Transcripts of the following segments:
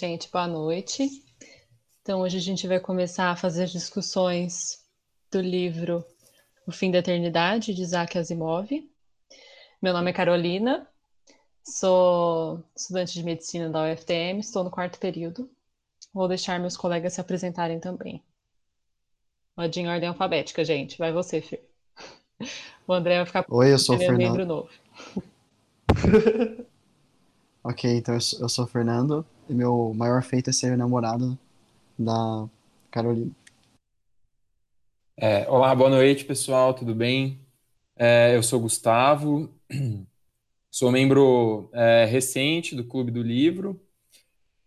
Gente, boa noite. Então, hoje a gente vai começar a fazer as discussões do livro O Fim da Eternidade, de Isaac Asimov. Meu nome é Carolina, sou estudante de medicina da UFTM, estou no quarto período. Vou deixar meus colegas se apresentarem também. Pode em ordem alfabética, gente. Vai você, Fê. O André vai ficar Oi, eu sou o Fernando. novo. Ok, então eu sou, eu sou o Fernando e meu maior feito é ser namorado da Carolina. É, olá, boa noite, pessoal, tudo bem? É, eu sou Gustavo, sou membro é, recente do Clube do Livro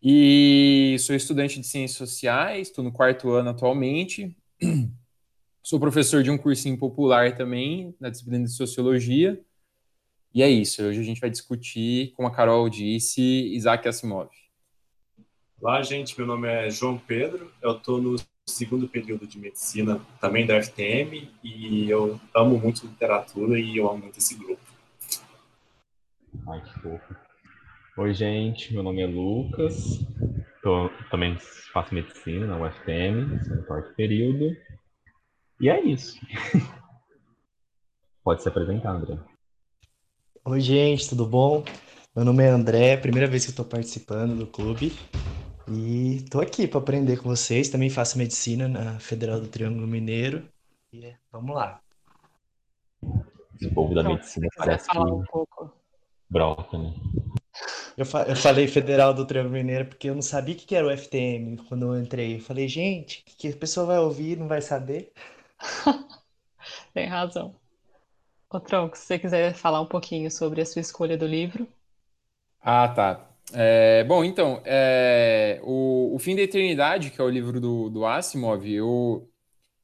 e sou estudante de Ciências Sociais, estou no quarto ano atualmente. Sou professor de um cursinho popular também, na disciplina de Sociologia. E é isso, hoje a gente vai discutir, como a Carol disse, Isaac Asimov. Olá, gente. Meu nome é João Pedro. Eu estou no segundo período de medicina, também da FTM, e eu amo muito literatura e eu amo muito esse grupo. Ai, que fofo. Oi, gente, meu nome é Lucas, tô, também faço medicina na UFTM, no quarto período. E é isso. Pode se apresentar, André. Oi, gente, tudo bom? Meu nome é André, primeira vez que estou participando do clube e estou aqui para aprender com vocês. Também faço medicina na Federal do Triângulo Mineiro. E é, vamos lá. Esse povo da Então, medicina parece que falar um pouco. brota, né? Eu, fa- eu falei Federal do Triângulo Mineiro porque eu não sabia o que que era o FTM quando eu entrei. Eu falei, gente, o que que a pessoa vai ouvir e não vai saber? Tem razão. Ô, Tronco, se você quiser falar um pouquinho sobre a sua escolha do livro. Ah, tá. É, bom, então, é, o, o Fim da Eternidade, que é o livro do, do Asimov, eu,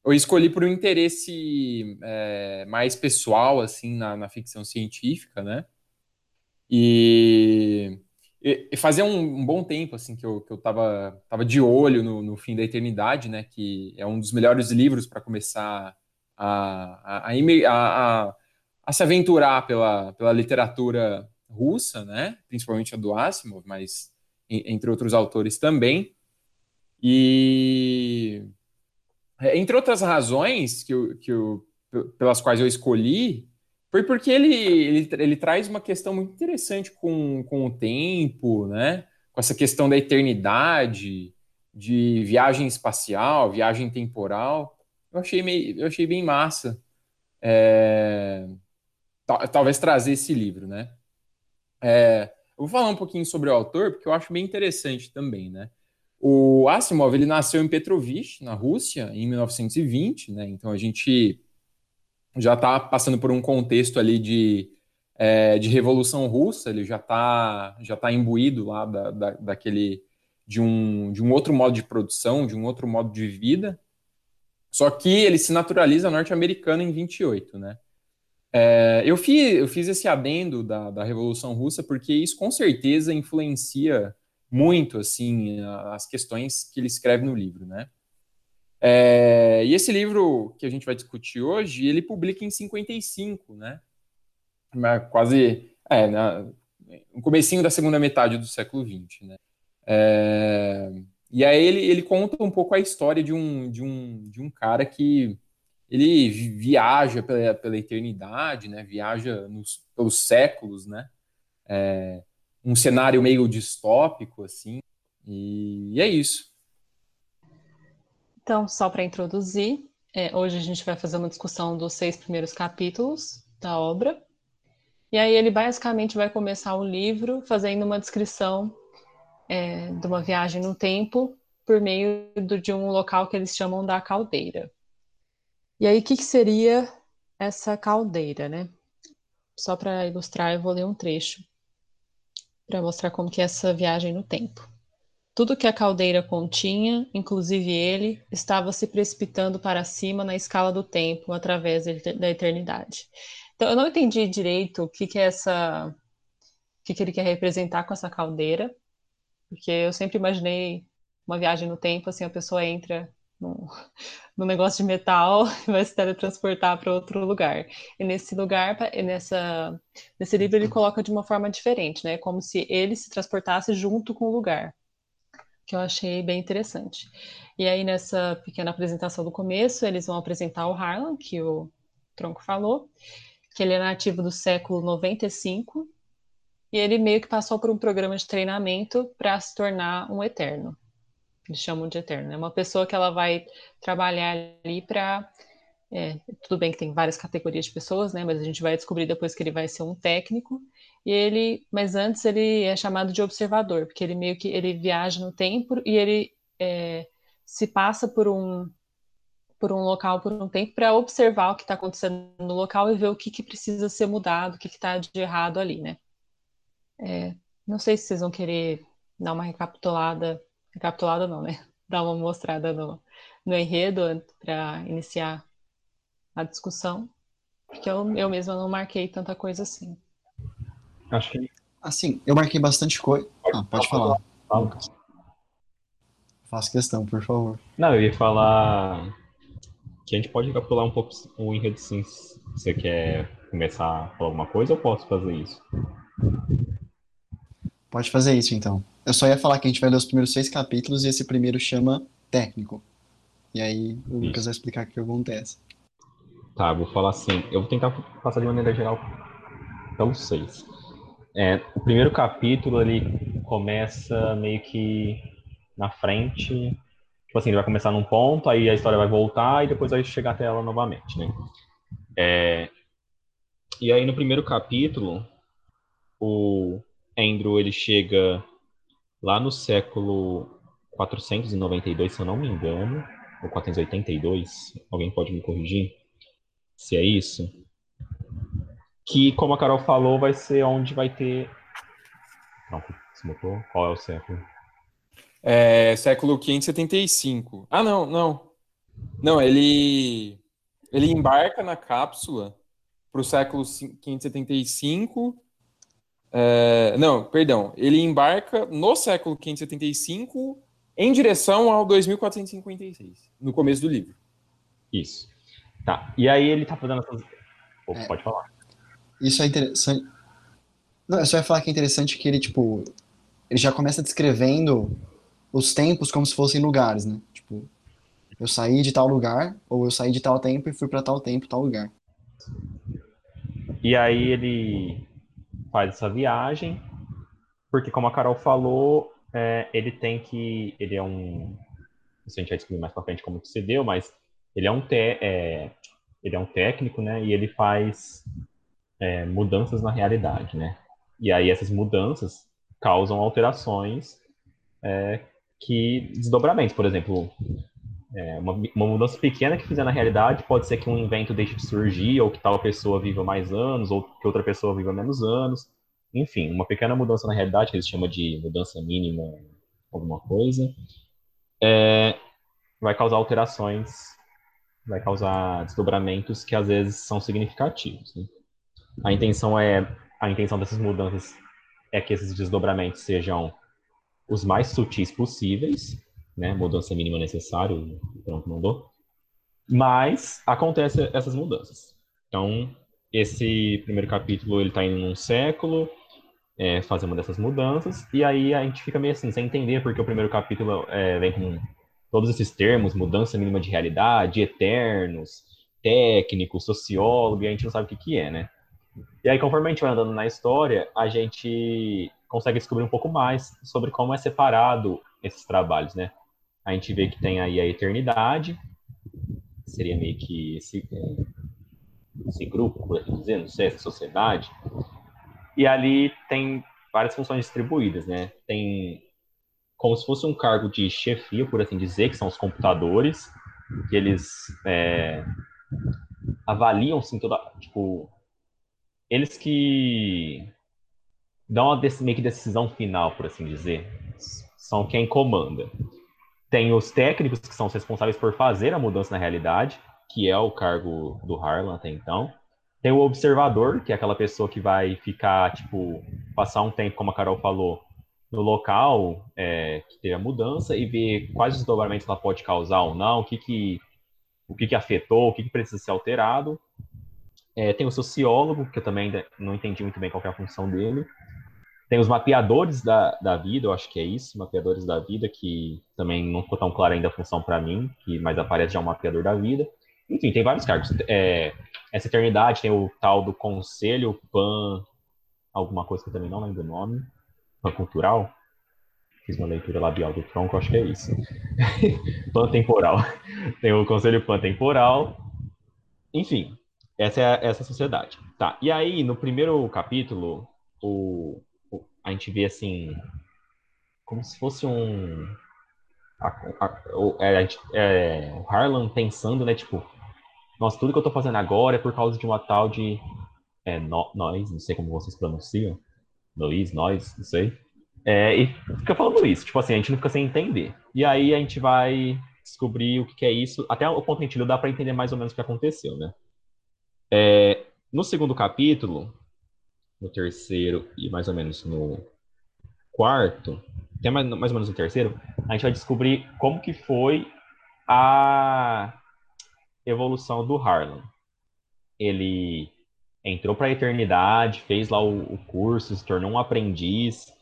eu escolhi por um interesse é, mais pessoal, assim, na, na ficção científica, né? E, e- fazia um, um bom tempo, assim, que eu, que eu tava, tava de olho no, no Fim da Eternidade, né? Que é um dos melhores livros para começar a, a, a- a- a se aventurar pela, pela literatura russa, né? Principalmente a do Asimov, mas en- entre outros autores também. E é, entre outras razões que eu, que eu, pelas quais eu escolhi, foi porque ele, ele, ele traz uma questão muito interessante com, com o tempo, né? Com essa questão da eternidade, de viagem espacial, viagem temporal. Eu achei, meio, eu achei bem massa. é, tal- talvez trazer esse livro, né? É, eu vou falar um pouquinho sobre o autor, porque eu acho bem interessante também, né? O Asimov, ele nasceu em Petrovich, na Rússia, em 1920, né? Então a gente já está passando por um contexto ali de, é, de Revolução Russa, ele já está já tá imbuído lá da, da- daquele de um, de um outro modo de produção, de um outro modo de vida. Só que ele se naturaliza norte-americano em 28, né? É, eu, fiz, eu fiz esse adendo da, da Revolução Russa porque isso com certeza influencia muito assim as questões que ele escreve no livro, né? É, e esse livro que a gente vai discutir hoje, ele publica em 55, né? Quase, é, na, no comecinho da segunda metade do século XX, né? É, e aí ele, ele conta um pouco a história de um, de um, de um cara que ele vi- viaja pela, pela eternidade, né? Viaja nos, pelos séculos, né? É, um cenário meio distópico, assim. E, é isso. Então, só para introduzir, é, hoje a gente vai fazer uma discussão dos seis primeiros capítulos da obra. E aí ele basicamente vai começar o livro fazendo uma descrição é, de uma viagem no tempo por meio do- de um local que eles chamam da caldeira. E aí, o que, que seria essa caldeira, né? Só para ilustrar, eu vou ler um trecho. para mostrar como que é essa viagem no tempo. Tudo que a caldeira continha, inclusive ele, estava se precipitando para cima na escala do tempo, através da eternidade. Então, eu não entendi direito o que, que é essa. O que, que ele quer representar com essa caldeira, porque eu sempre imaginei uma viagem no tempo, assim, a pessoa entra no, no negócio de metal e vai se teletransportar para outro lugar. E nesse lugar, nessa, nesse livro, ele coloca de uma forma diferente, né? Como se ele se transportasse junto com o lugar, que eu achei bem interessante. E aí, nessa pequena apresentação do começo, eles vão apresentar o Harlan, que o Tronco falou, que ele é nativo do século 95, e ele meio que passou por um programa de treinamento para se tornar um eterno eles chamam de eterno. É uma pessoa que ela vai trabalhar ali para. É, tudo bem que tem várias categorias de pessoas, né? Mas a gente vai descobrir depois que ele vai ser um técnico. E ele, mas antes ele é chamado de observador, porque ele meio que ele viaja no tempo e ele é, se passa por um por um local por um tempo para observar o que está acontecendo no local e ver o que, que precisa ser mudado, o que está de errado ali, né? É, não sei se vocês vão querer dar uma recapitulada Recapitulada não, né? Dar uma mostrada no, no enredo para iniciar a discussão, porque eu, eu mesma não marquei tanta coisa assim. Acho que. Assim, eu marquei bastante coisa. Ah, pode falar. Fala. Faça questão, por favor. Não, eu ia falar que a gente pode recapitular um pouco o enredo sim. Se você quer começar a falar alguma coisa, eu posso fazer isso. Pode fazer isso, então. Eu só ia falar que a gente vai ler os primeiros seis capítulos e esse primeiro chama técnico. E aí o Lucas vai explicar o que acontece. Tá, vou falar assim. Eu vou tentar passar de maneira geral pelos seis. É, o primeiro capítulo ele começa meio que na frente. Tipo assim, ele vai começar num ponto, aí a história vai voltar e depois vai chegar até ela novamente, né? É, e aí no primeiro capítulo, o Andrew ele chega lá no século 492, se eu não me engano, ou 482, alguém pode me corrigir se é isso? Que, como a Carol falou, vai ser onde vai ter. Se botou? Qual é o século? É século 575. Ah, não, não. Não, ele ele embarca na cápsula para o século 575 é, não, perdão. Ele embarca no século 575 em direção ao 2456, no começo do livro. Isso. Tá. E aí ele tá fazendo essas. Oh, é, pode falar. Isso é interessante. Não, eu só ia falar que é interessante que ele, tipo, ele já começa descrevendo os tempos como se fossem lugares, né? Tipo, eu saí de tal lugar, ou eu saí de tal tempo e fui para tal tempo, tal lugar. E aí ele faz essa viagem, porque como a Carol falou, é, ele tem que, ele é um, isso a gente vai descobrir mais para frente como que se deu, mas ele é um, te, é, ele é um técnico, né, e ele faz é, mudanças na realidade, né, e aí essas mudanças causam alterações é, que desdobramentos, por exemplo, é, uma, uma, mudança pequena que fizer na realidade pode ser que um invento deixe de surgir, ou que tal pessoa viva mais anos, ou que outra pessoa viva menos anos. Enfim, uma pequena mudança na realidade, que eles chamam de mudança mínima, alguma coisa, é, vai causar alterações, vai causar desdobramentos que às vezes são significativos. Né? A intenção é a intenção dessas mudanças é que esses desdobramentos sejam os mais sutis possíveis, né? Mudança mínima necessária, o pronto mandou. Mas acontecem essas mudanças. Então, esse primeiro capítulo ele está indo num século, é, fazendo dessas mudanças, e aí a gente fica meio assim, sem entender, porque o primeiro capítulo é, vem com todos esses termos, mudança mínima de realidade, eternos, técnico, sociólogo, e a gente não sabe o que, que é, né? E aí, conforme a gente vai andando na história, a gente consegue descobrir um pouco mais sobre como é separado esses trabalhos, né? A gente vê que tem aí a eternidade, seria meio que esse, é, esse grupo, por assim dizer, não sei, essa sociedade, e ali tem várias funções distribuídas, né? Tem como se fosse um cargo de chefia, por assim dizer, que são os computadores, que eles é, avaliam, assim, toda, tipo, eles que dão uma meio que decisão final, por assim dizer. São quem comanda. Tem os técnicos que são os responsáveis por fazer a mudança na realidade, que é o cargo do Harlan até então. Tem o observador, que é aquela pessoa que vai ficar, tipo, passar um tempo, como a Carol falou, no local é, que teve a mudança e ver quais desdobramentos ela pode causar ou não, o que, que, o que, que afetou, o que, que precisa ser alterado. É, tem o sociólogo, que eu também não entendi muito bem qual é a função dele. Tem os mapeadores da, da vida, eu acho que é isso, mapeadores da vida, que também não ficou tão clara ainda a função para mim, que mais aparece já um mapeador da vida. Enfim, tem vários cargos. É, essa eternidade tem o tal do Conselho Pan, alguma coisa que eu também não lembro o nome, Pan Cultural. Fiz uma leitura labial do tronco, acho que é isso. pan Temporal. Tem o Conselho Pan Temporal. Enfim, essa é essa sociedade. Tá. E aí, no primeiro capítulo, o a gente vê assim, como se fosse um. A, a, é, é, o Harlan pensando, né, tipo, nossa, tudo que eu tô fazendo agora é por causa de uma tal de é, no, nós, não sei como vocês pronunciam, Luiz, nós, não sei. É, e fica falando isso, tipo assim, a gente não fica sem entender. E aí a gente vai descobrir o que, que é isso. Até o ponto de dá para entender mais ou menos o que aconteceu, né? É, no segundo capítulo, no terceiro e mais ou menos no quarto, até mais, mais ou menos no terceiro, a gente vai descobrir como que foi a evolução do Harlan. Ele entrou para a eternidade, fez lá o, o, curso, se tornou um aprendiz,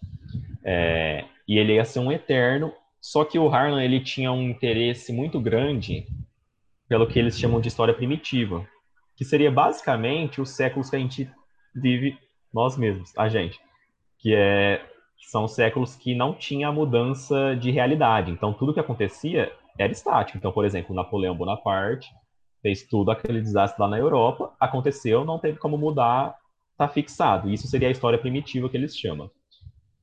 é, e ele ia ser um eterno. Só que o Harlan ele tinha um interesse muito grande pelo que eles chamam de história primitiva, que seria basicamente os séculos que a gente vive nós mesmos, a gente, que é são séculos que não tinha mudança de realidade. Então tudo que acontecia era estático. Então, por exemplo, Napoleão Bonaparte fez tudo aquele desastre lá na Europa, aconteceu, não teve como mudar, tá fixado. Isso seria a história primitiva que eles chamam.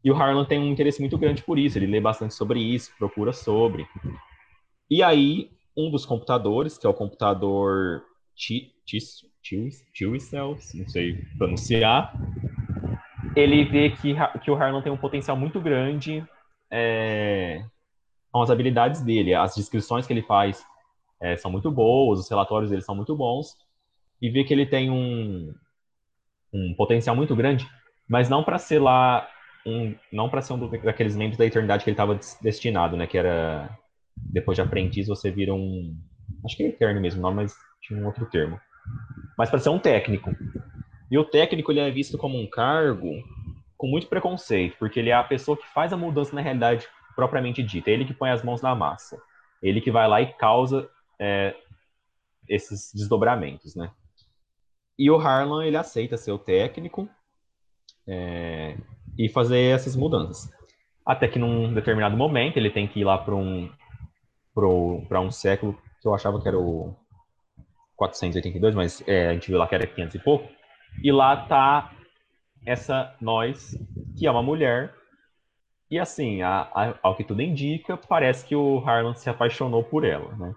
E o Harlan tem um interesse muito grande por isso, ele lê bastante sobre isso, procura sobre. E aí, um dos computadores, que é o computador Cells, não sei pronunciar, ele vê que, que o Harlan tem um potencial muito grande é, com as habilidades dele. As descrições que ele faz é, são muito boas, os relatórios dele são muito bons, e vê que ele tem um, um potencial muito grande, mas não para ser lá, um, não para ser um daqueles membros da eternidade que ele estava destinado, né? Que era depois de aprendiz você vira um, acho que é eterno mesmo, não, mas tinha um outro termo, mas para ser um técnico. E o técnico ele é visto como um cargo com muito preconceito, porque ele é a pessoa que faz a mudança na realidade propriamente dita, ele que põe as mãos na massa, ele que vai lá e causa é, esses desdobramentos, né? E o Harlan ele aceita ser o técnico é, e fazer essas mudanças. Até que num determinado momento ele tem que ir lá para um para um século que eu achava que era o 482, mas é, a gente viu lá que era 500 e pouco. E lá tá essa nós, que é uma mulher. E assim, a, a, ao que tudo indica, parece que o Harlan se apaixonou por ela, né?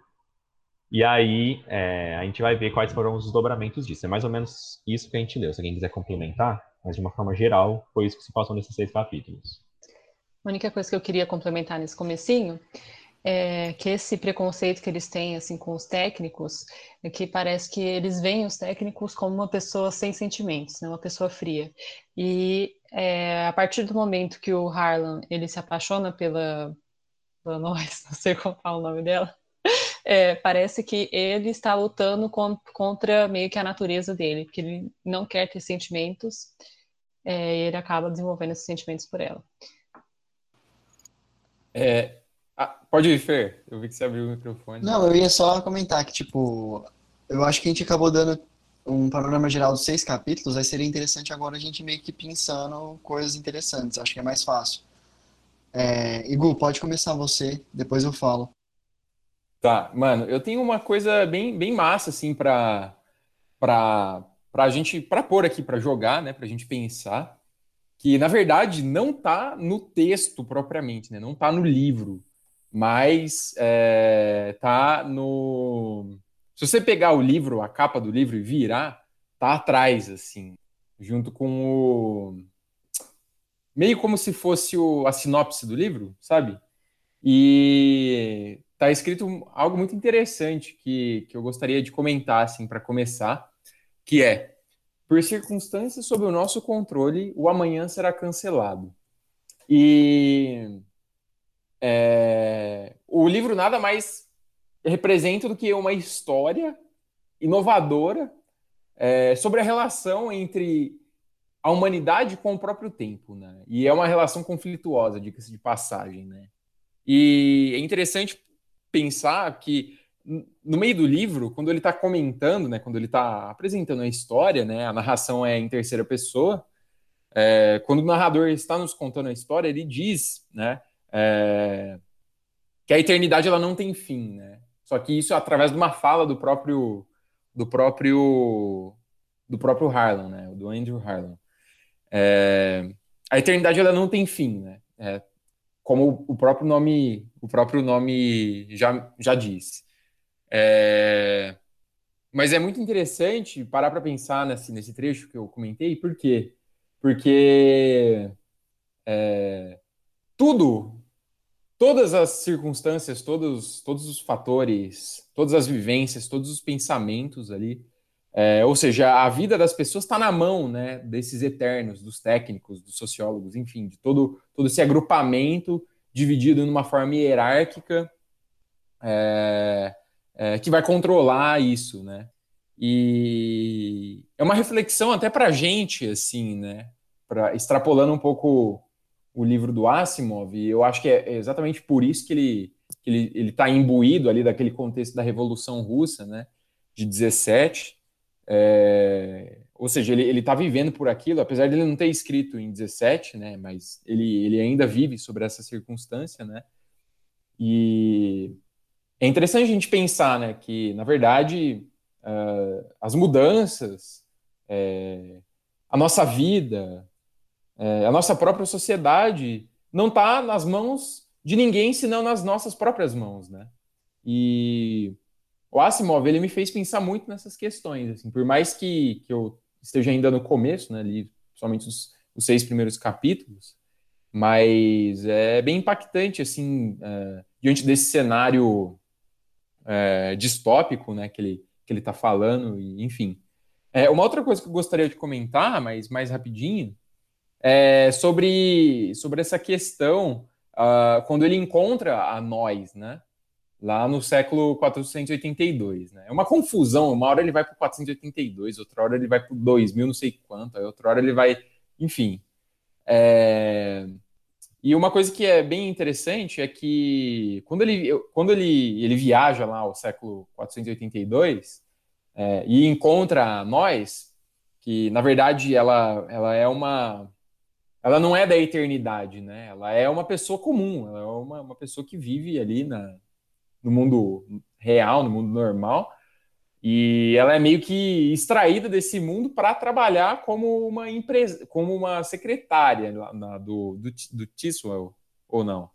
E aí é, a gente vai ver quais foram os desdobramentos disso. É mais ou menos isso que a gente leu. Se alguém quiser complementar, mas de uma forma geral, foi isso que se passou nesses seis capítulos. A única coisa que eu queria complementar nesse comecinho é que esse preconceito que eles têm assim com os técnicos é que parece que eles veem os técnicos como uma pessoa sem sentimentos, né? uma pessoa fria. E é, a partir do momento que o Harlan ele se apaixona pela, pela nós, não sei qual é o nome dela, é, parece que ele está lutando contra meio que a natureza dele, porque ele não quer ter sentimentos, é, e ele acaba desenvolvendo esses sentimentos por ela. É, ah, pode ir, Fer. Eu vi que você abriu o microfone. Não, eu ia só comentar que, tipo, eu acho que a gente acabou dando um panorama geral dos seis capítulos, aí seria interessante agora a gente meio que pensando coisas interessantes, acho que é mais fácil. É, Igu, pode começar você, depois eu falo. Tá, mano, eu tenho uma coisa bem, bem massa, assim, pra, pra, pra gente, pra pôr aqui, pra jogar, né, pra gente pensar, que, na verdade, não tá no texto propriamente, né, não tá no livro, mas é, tá no... Se você pegar o livro, a capa do livro e virar, tá atrás, assim, junto com o... meio como se fosse o, a sinopse do livro, sabe? E tá escrito algo muito interessante que, que eu gostaria de comentar, assim, para começar, que é, por circunstâncias sob o nosso controle, o amanhã será cancelado. E é, o livro nada mais representa do que uma história inovadora é, sobre a relação entre a humanidade com o próprio tempo, né? E é uma relação conflituosa, diga-se de passagem, né? E é interessante pensar que no meio do livro, quando ele está comentando, né, quando ele está apresentando a história, né, a narração é em terceira pessoa. É, quando o narrador está nos contando a história, ele diz, né, é, que a eternidade ela não tem fim, né? Só que isso é através de uma fala do próprio do próprio do próprio Harlan, né? Do Andrew Harlan. É, a eternidade ela não tem fim, né? É, como o próprio nome o próprio nome já, já diz. É, mas é muito interessante parar para pensar nesse, nesse trecho que eu comentei, por quê? Porque é, tudo todas as circunstâncias, todos, todos os fatores, todas as vivências, todos os pensamentos ali, é, ou seja, a vida das pessoas está na mão né, desses eternos, dos técnicos, dos sociólogos, enfim, de todo, todo esse agrupamento dividido numa forma hierárquica é, é, que vai controlar isso, né? E é uma reflexão até para a gente, assim, né? Pra, extrapolando um pouco o livro do Asimov, e eu acho que é exatamente por isso que ele que ele está imbuído ali daquele contexto da Revolução Russa, né, de 17, é, ou seja, ele está vivendo por aquilo, apesar de ele não ter escrito em 17, né, mas ele, ele ainda vive sobre essa circunstância, né, e é interessante a gente pensar, né, que, na verdade, uh, as mudanças, é, a nossa vida, é, a nossa própria sociedade não está nas mãos de ninguém senão nas nossas próprias mãos, né? E o Asimov ele me fez pensar muito nessas questões, assim, por mais que, que eu esteja ainda no começo, né, ali, somente os, os seis primeiros capítulos, mas é bem impactante, assim, é, diante desse cenário é, distópico, né, que ele que ele está falando, e, enfim. É, uma outra coisa que eu gostaria de comentar, mas mais rapidinho, é, sobre, sobre essa questão uh, quando ele encontra a nós, né? Lá no século 482, né? É uma confusão. Uma hora ele vai para o 482, outra hora ele vai para o 2000, não sei quanto, outra hora ele vai. Enfim. É... E uma coisa que é bem interessante é que quando ele, quando ele, ele viaja lá ao século 482 é, e encontra nós, que na verdade ela, ela é uma ela não é da eternidade, né? Ela é uma pessoa comum, ela é uma, uma pessoa que vive ali na, no mundo real, no mundo normal, e ela é meio que extraída desse mundo para trabalhar como uma empresa, como uma secretária na, do, do, do Tiswell, ou não?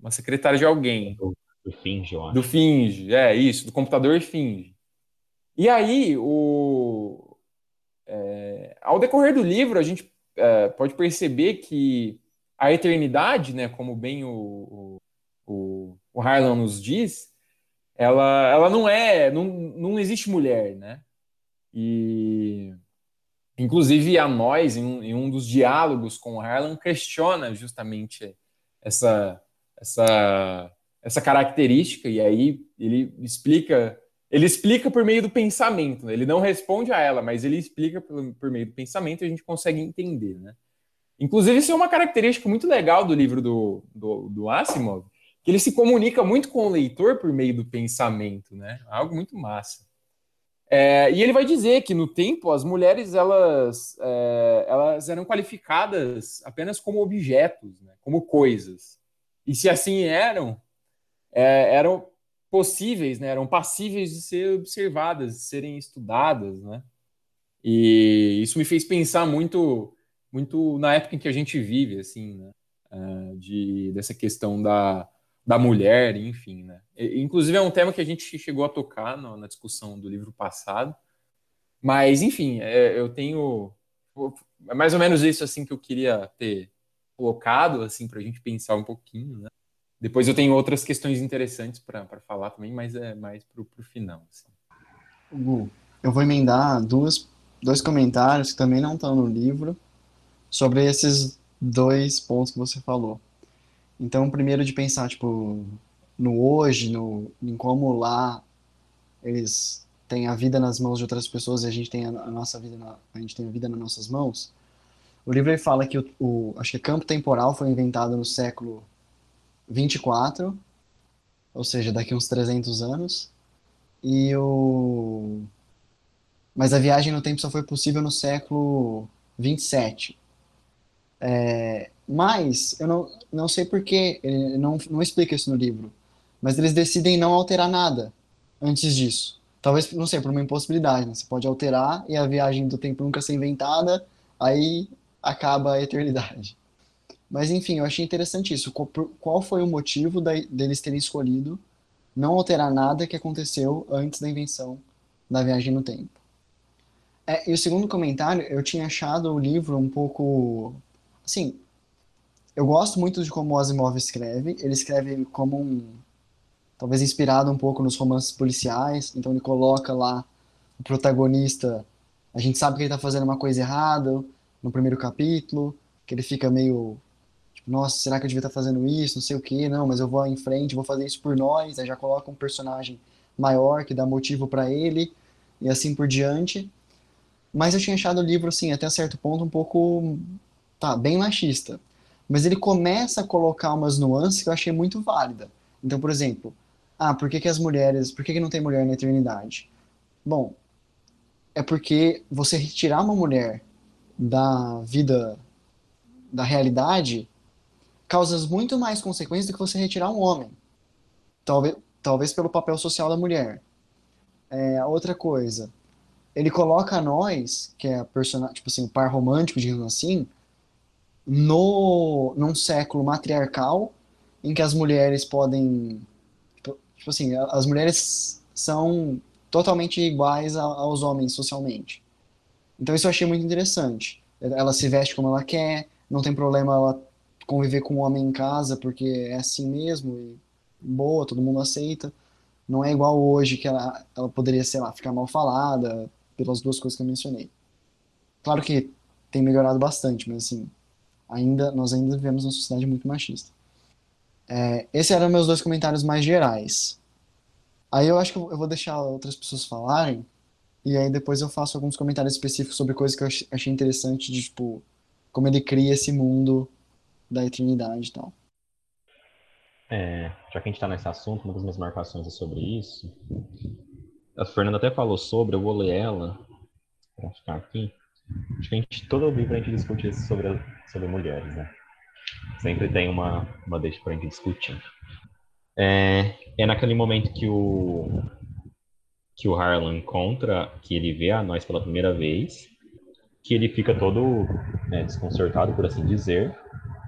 Uma secretária de alguém. Do, do Finge, eu acho. Do Finge, é isso, do computador Finge. E aí, o, é, ao decorrer do livro, a gente é, pode perceber que a eternidade, né, como bem o, o, o Harlan nos diz, ela, ela não é, não, não existe mulher, né? E inclusive a nós, em um, em um dos diálogos com o Harlan, questiona justamente essa, essa, essa característica, e aí ele explica ele explica por meio do pensamento, né? ele não responde a ela, mas ele explica por, por, meio do pensamento e a gente consegue entender, né? Inclusive, isso é uma característica muito legal do livro do, do, do Asimov, que ele se comunica muito com o leitor por meio do pensamento, né? Algo muito massa. É, e ele vai dizer que no tempo as mulheres elas, é, elas eram qualificadas apenas como objetos, né? como coisas. E se assim eram, é, eram possíveis, né, eram passíveis de ser observadas, de serem estudadas, né? E isso me fez pensar muito, muito na época em que a gente vive, assim, né? Uh, de dessa questão da, da mulher, enfim, né? E, inclusive é um tema que a gente chegou a tocar no, na discussão do livro passado, mas enfim, é, eu tenho é mais ou menos isso assim que eu queria ter colocado, assim, para a gente pensar um pouquinho, né? Depois eu tenho outras questões interessantes para falar também, mas é mais para o final. Assim. Gu, eu vou emendar duas, dois comentários que também não estão no livro sobre esses dois pontos que você falou. Então, primeiro de pensar, tipo, no hoje, no, em como lá eles têm a vida nas mãos de outras pessoas e a gente tem a, nossa vida, na, a gente tem a vida nas nossas mãos. O livro fala que o, o, acho que campo temporal foi inventado no século 24, ou seja, daqui uns 300 anos. E o mas a viagem no tempo só foi possível no século 27. É, mas eu não, não sei porquê, ele não, não explica isso no livro. Mas eles decidem não alterar nada antes disso. Talvez, não sei, por uma impossibilidade, né? Você pode alterar e a viagem do tempo nunca ser inventada, aí acaba a eternidade. Mas enfim, eu achei interessante isso. Qual foi o motivo deles terem escolhido não alterar nada que aconteceu antes da invenção da viagem no tempo? É, e o segundo comentário, eu tinha achado o livro um pouco. Assim, eu gosto muito de como o Asimov escreve. Ele escreve como um. Talvez inspirado um pouco nos romances policiais. Então ele coloca lá o protagonista. A gente sabe que ele está fazendo uma coisa errada no primeiro capítulo, que ele fica meio nossa, será que eu devia estar fazendo isso? Não sei o que, não, mas eu vou em frente, vou fazer isso por nós. Aí já coloca um personagem maior que dá motivo para ele e assim por diante. Mas eu tinha achado o livro, assim, até certo ponto, um pouco, tá, bem machista. Mas ele começa a colocar umas nuances que eu achei muito válida. Então, por exemplo, ah, por que, que as mulheres, por que, que não tem mulher na eternidade? Bom, é porque você retirar uma mulher da vida, da realidade, causa muito mais consequências do que você retirar um homem. Talvez, talvez pelo papel social da mulher. É, outra coisa, ele coloca nós, que é a personagem, tipo assim, par romântico, digamos assim, no num século matriarcal em que as mulheres podem tipo, tipo assim, as mulheres são totalmente iguais aos homens socialmente. Então isso eu achei muito interessante. Ela se veste como ela quer, não tem problema ela conviver com um homem em casa porque é assim mesmo e boa, todo mundo aceita. Não é igual hoje que ela, ela poderia, sei lá, ficar mal falada pelas duas coisas que eu mencionei. Claro que tem melhorado bastante, mas assim, ainda nós ainda vivemos uma sociedade muito machista. É, esses eram meus dois comentários mais gerais. Aí eu acho que eu vou deixar outras pessoas falarem e aí depois eu faço alguns comentários específicos sobre coisas que eu achei interessante de, tipo, como ele cria esse mundo da eternidade e tal. É, já que a gente está nesse assunto, uma das minhas marcações é sobre isso. A Fernanda até falou sobre, eu vou ler ela, para ficar aqui. Acho que a gente, todo o livro a gente discute sobre, sobre mulheres, né? Sempre tem uma, uma deixa para a gente discutir. É, é naquele momento que o, que o Harlan encontra, que ele vê a nós pela primeira vez, que ele fica todo né, desconcertado, por assim dizer,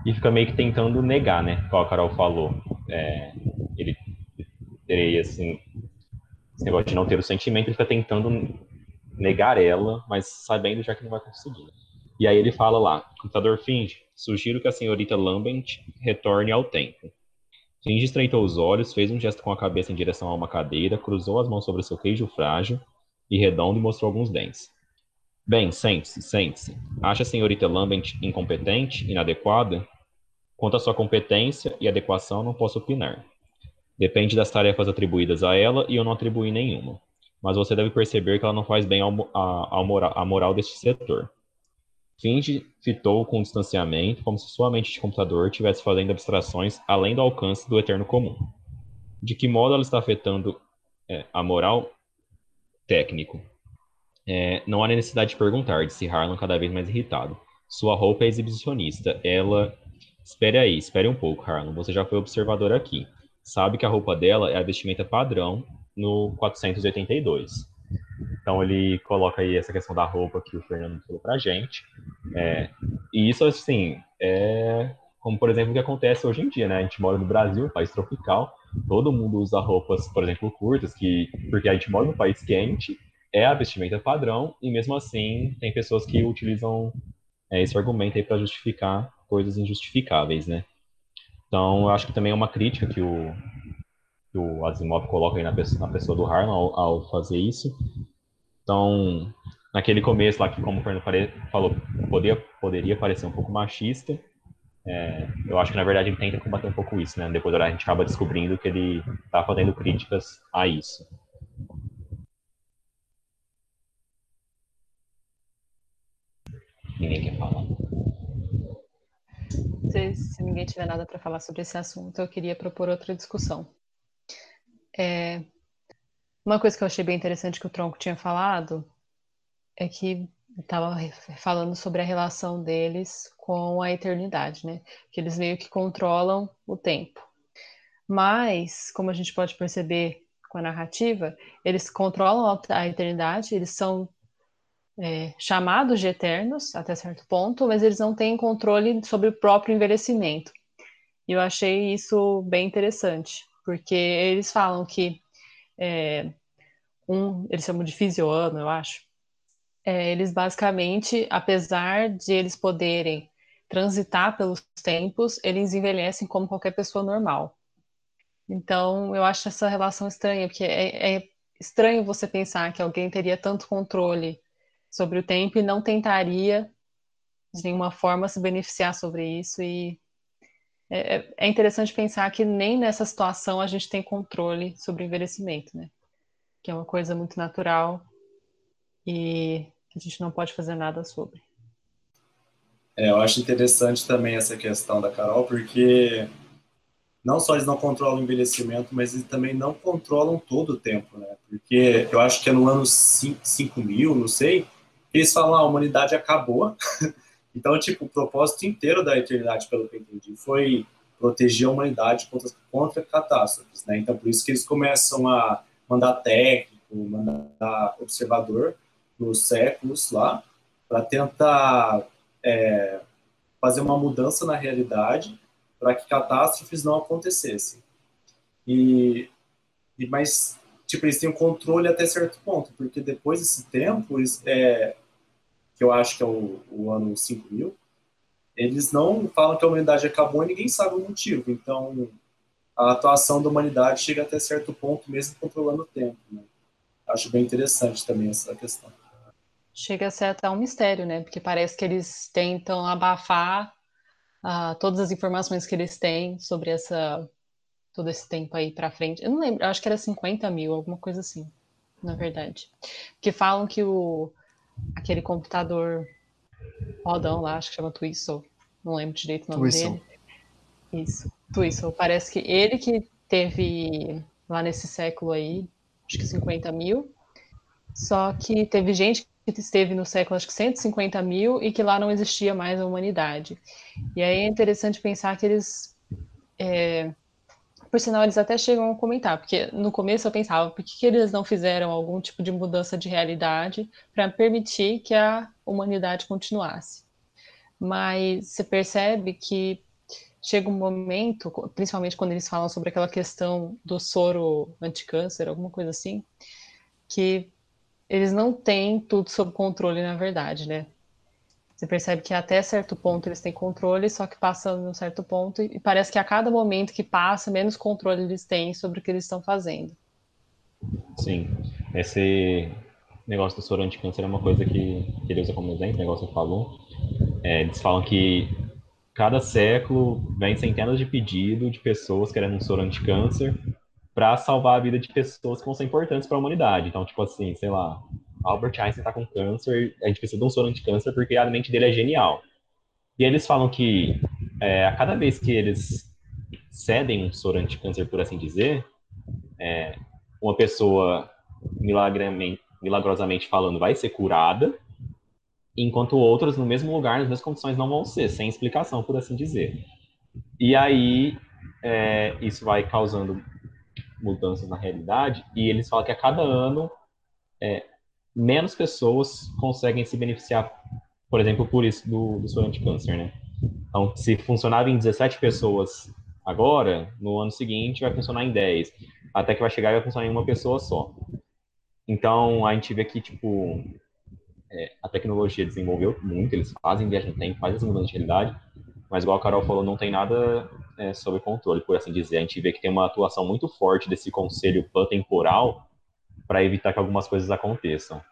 e fica meio que tentando negar, né? Como a Carol falou. É, ele teria, assim, esse negócio de não ter o sentimento, ele fica tentando negar ela, mas sabendo já que não vai conseguir. E aí ele fala lá, computador finge, sugiro que a senhorita Lambent retorne ao tempo. Finge estreitou os olhos, fez um gesto com a cabeça em direção a uma cadeira, cruzou as mãos sobre seu queijo frágil e redondo e mostrou alguns dentes. Bem, sente-se, sente-se. Acha a senhorita Lambent incompetente, inadequada? Quanto à sua competência e adequação, não posso opinar. Depende das tarefas atribuídas a ela e eu não atribuí nenhuma. Mas você deve perceber que ela não faz bem à moral deste setor. Finge fitou com distanciamento, como se sua mente de computador estivesse fazendo abstrações além do alcance do eterno comum. De que modo ela está afetando é, a moral? Técnico. É, não há necessidade de perguntar, disse Harlan cada vez mais irritado. Sua roupa é exibicionista. Ela. Espere aí, espere um pouco, Harlan. Você já foi observador aqui. Sabe que a roupa dela é a vestimenta padrão no 482. Então ele coloca aí essa questão da roupa que o Fernando falou pra gente. É, e isso, assim, é como, por exemplo, o que acontece hoje em dia, né? A gente mora no Brasil, país tropical, todo mundo usa roupas, por exemplo, curtas, que, porque a gente mora num país quente, é a vestimenta padrão, e mesmo assim tem pessoas que utilizam é, esse argumento aí para justificar coisas injustificáveis, né? Então, eu acho que também é uma crítica que o, que o Asimov coloca aí na pessoa, na pessoa do Harlan ao, ao, fazer isso. Então, naquele começo lá, que como o Fernando falou, poderia, poderia parecer um pouco machista, é, eu acho que na verdade ele tenta combater um pouco isso, né? Depois a gente acaba descobrindo que ele está fazendo críticas a isso. Ninguém quer falar. Se, se ninguém tiver nada para falar sobre esse assunto, eu queria propor outra discussão. É, uma coisa que eu achei bem interessante que o Tronco tinha falado é que estava falando sobre a relação deles com a eternidade, né? Que eles meio que controlam o tempo. Mas, como a gente pode perceber com a narrativa, eles controlam a eternidade, eles são é, chamados de eternos até certo ponto, mas eles não têm controle sobre o próprio envelhecimento. E eu achei isso bem interessante, porque eles falam que é, um, eles chamam de fisioano, eu acho. É, eles basicamente, apesar de eles poderem transitar pelos tempos, eles envelhecem como qualquer pessoa normal. Então, eu acho essa relação estranha, porque é, é estranho você pensar que alguém teria tanto controle sobre o tempo e não tentaria de nenhuma forma se beneficiar sobre isso e é, é, é interessante pensar que nem nessa situação a gente tem controle sobre o envelhecimento, né? Que é uma coisa muito natural e a gente não pode fazer nada sobre. É, eu acho interessante também essa questão da Carol, porque não só eles não controlam o envelhecimento, mas eles também não controlam todo o tempo, né? Porque eu acho que é no ano 5 mil, não sei, eles falam, ah, a humanidade acabou. então, tipo, o propósito inteiro da eternidade, pelo que eu entendi, foi proteger a humanidade contra, contra catástrofes, né? Então, por isso que eles começam a mandar técnico, mandar observador nos séculos lá, para tentar é, fazer uma mudança na realidade para que catástrofes não acontecessem. E, e mas tipo eles têm um controle até certo ponto, porque depois desse tempo eles, é, que eu acho que é o, o ano 5000, eles não falam que a humanidade acabou e ninguém sabe o motivo. Então, a atuação da humanidade chega até certo ponto, mesmo controlando o tempo. Né? Acho bem interessante também essa questão. Chega a ser até um mistério, né? Porque parece que eles tentam abafar uh, todas as informações que eles têm sobre essa todo esse tempo aí para frente. Eu não lembro, acho que era 50 mil, alguma coisa assim, na verdade. Porque falam que o aquele computador rodão lá, acho que chama Twistle, não lembro direito o nome Twistle. dele. Isso, Twistle. Parece que ele que teve lá nesse século aí, acho que 50 mil, só que teve gente que esteve no século, acho que 150 mil, e que lá não existia mais a humanidade. E aí é interessante pensar que eles é, por sinal, eles até chegam a comentar, porque no começo eu pensava, por que, que eles não fizeram algum tipo de mudança de realidade para permitir que a humanidade continuasse? Mas você percebe que chega um momento, principalmente quando eles falam sobre aquela questão do soro anticâncer, alguma coisa assim, que eles não têm tudo sob controle, na verdade, né? Você percebe que até certo ponto eles têm controle, só que passa num certo ponto e parece que a cada momento que passa, menos controle eles têm sobre o que eles estão fazendo. Sim, esse negócio do soro anticâncer é uma coisa que, que ele usa como exemplo, o negócio que falou. É, eles falam que cada século vem centenas de pedidos de pessoas querendo um soro anticâncer para salvar a vida de pessoas que vão ser importantes para a humanidade. Então, tipo assim, sei lá, Albert Einstein está com câncer, a gente precisa de um soro anti-câncer porque a mente dele é genial. E eles falam que é, a cada vez que eles cedem um soro anti-câncer, por assim dizer, é, uma pessoa milagrosamente falando vai ser curada, enquanto outros no mesmo lugar, nas mesmas condições não vão ser, sem explicação, por assim dizer. E aí é, isso vai causando mudanças na realidade, e eles falam que a cada ano é, menos pessoas conseguem se beneficiar, por exemplo, por isso do, do soro anticâncer, né? Então, se funcionava em 17 pessoas agora, no ano seguinte vai funcionar em 10, até que vai chegar e vai funcionar em uma pessoa só. Então, a gente vê que, tipo, é, a tecnologia desenvolveu muito, eles fazem viagem no tempo, fazem essa mudança de realidade, mas igual a Carol falou, não tem nada é, sob controle, por assim dizer. A gente vê que tem uma atuação muito forte desse conselho pan-temporal para evitar que algumas coisas aconteçam.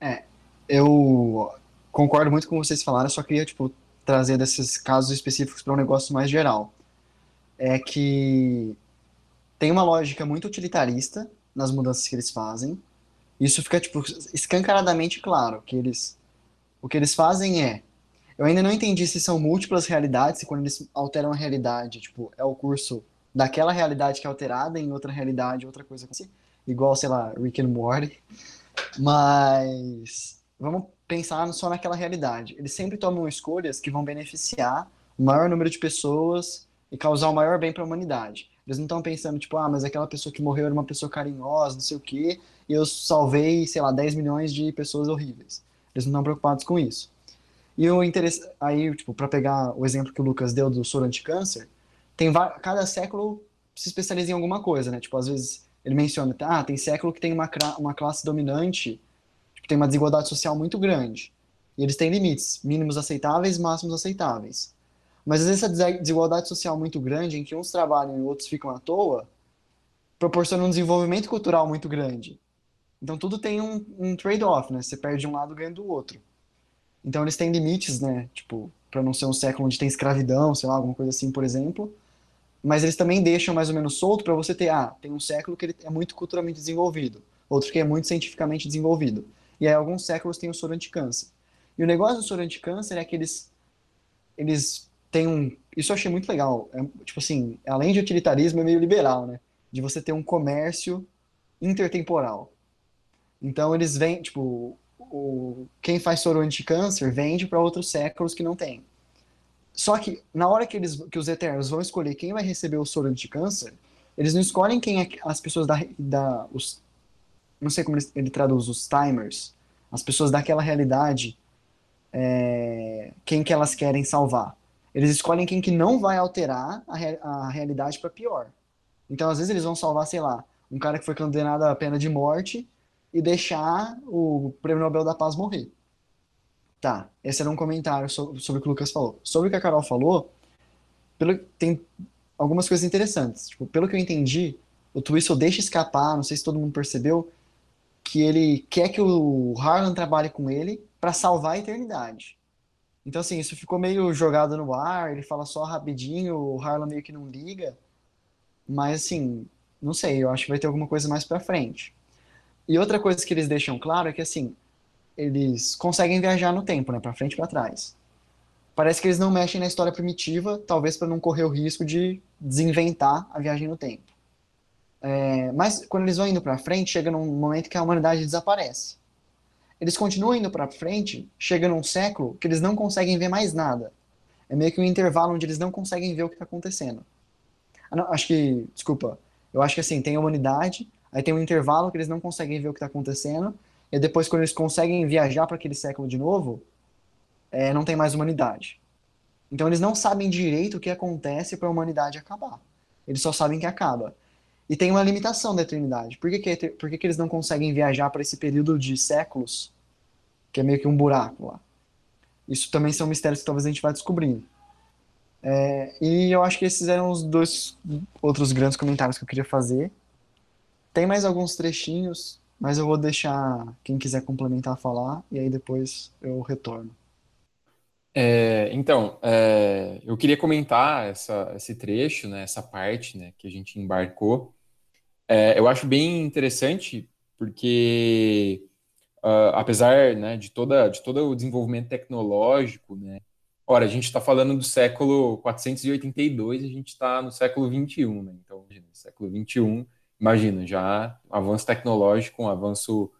É, eu concordo muito com vocês falaram, só queria, tipo, trazer desses casos específicos para um negócio mais geral. É que tem uma lógica muito utilitarista nas mudanças que eles fazem. Isso fica, tipo, escancaradamente claro, que eles... O que eles fazem é... Eu ainda não entendi se são múltiplas realidades, se quando eles alteram a realidade, tipo, é o curso daquela realidade que é alterada em outra realidade, outra coisa assim. Igual, sei lá, Rick and Morty. Mas vamos pensar só naquela realidade. Eles sempre tomam escolhas que vão beneficiar o maior número de pessoas e causar o maior bem para a humanidade. Eles não estão pensando, tipo, ah, mas aquela pessoa que morreu era uma pessoa carinhosa, não sei o quê, e eu salvei, sei lá, 10 milhões de pessoas horríveis. Eles não estão preocupados com isso. E o interesse, aí, tipo, para pegar o exemplo que o Lucas deu do soro anticâncer, tem cada século se especializa em alguma coisa, né? Tipo, às vezes ele menciona, ah, tem século que tem uma, uma classe dominante, tipo, tem uma desigualdade social muito grande. E eles têm limites, mínimos aceitáveis, máximos aceitáveis. Mas às vezes essa desigualdade social muito grande, em que uns trabalham e outros ficam à toa, proporciona um desenvolvimento cultural muito grande. Então tudo tem um, um trade-off, né? Você perde um lado ganha do outro. Então eles têm limites, né? Tipo, para não ser um século onde tem escravidão, sei lá, alguma coisa assim, por exemplo mas eles também deixam mais ou menos solto para você ter, ah, tem um século que ele é muito culturalmente desenvolvido, outro que é muito cientificamente desenvolvido. E aí alguns séculos tem o soro anticâncer. E o negócio do soro anticâncer é que eles, eles têm um... Isso eu achei muito legal. É, tipo assim, além de utilitarismo, é meio liberal, né? De você ter um comércio intertemporal. Então eles vêm, tipo, o, quem faz soro anticâncer vende para outros séculos que não tem. Só que na hora que, eles, que os Eternos vão escolher quem vai receber o soro anti-câncer, eles não escolhem quem é as pessoas da, da os, não sei como ele, ele traduz os timers, as pessoas daquela realidade, é, quem que elas querem salvar. Eles escolhem quem que não vai alterar a, a realidade para pior. Então às vezes eles vão salvar, sei lá, um cara que foi condenado à pena de morte e deixar o Prêmio Nobel da Paz morrer. Tá, esse era um comentário sobre, sobre o que o Lucas falou. Sobre o que a Carol falou, pelo, tem algumas coisas interessantes. Tipo, pelo que eu entendi, o Twistle deixa escapar, não sei se todo mundo percebeu, que ele quer que o Harlan trabalhe com ele para salvar a eternidade. Então, assim, isso ficou meio jogado no ar, ele fala só rapidinho, o Harlan meio que não liga. Mas, assim, não sei, eu acho que vai ter alguma coisa mais pra frente. E outra coisa que eles deixam claro é que, assim, eles conseguem viajar no tempo, né, para frente e para trás. Parece que eles não mexem na história primitiva, talvez para não correr o risco de desinventar a viagem no tempo. É, mas quando eles vão indo para frente, chega num momento que a humanidade desaparece. Eles continuam indo para frente, chega num século que eles não conseguem ver mais nada. É meio que um intervalo onde eles não conseguem ver o que está acontecendo. Ah, não, acho que, desculpa, eu acho que assim, tem a humanidade, aí tem um intervalo que eles não conseguem ver o que está acontecendo, e depois, quando eles conseguem viajar para aquele século de novo, é, não tem mais humanidade. Então, eles não sabem direito o que acontece para a humanidade acabar. Eles só sabem que acaba. E tem uma limitação da eternidade. Por que, que, por que, que eles não conseguem viajar para esse período de séculos, que é meio que um buraco lá? Isso também são mistérios que talvez a gente vá descobrindo. É, e eu acho que esses eram os dois outros grandes comentários que eu queria fazer. Tem mais alguns trechinhos mas eu vou deixar quem quiser complementar falar e aí depois eu retorno. É, então, é, eu queria comentar essa, esse trecho, né, essa parte né, que a gente embarcou. É, eu acho bem interessante porque, uh, apesar né, de, toda, de todo o desenvolvimento tecnológico, né, ora, a gente está falando do século 482, a gente está no século 21, né, então, século 21 imagina, já um avanço tecnológico, um avanço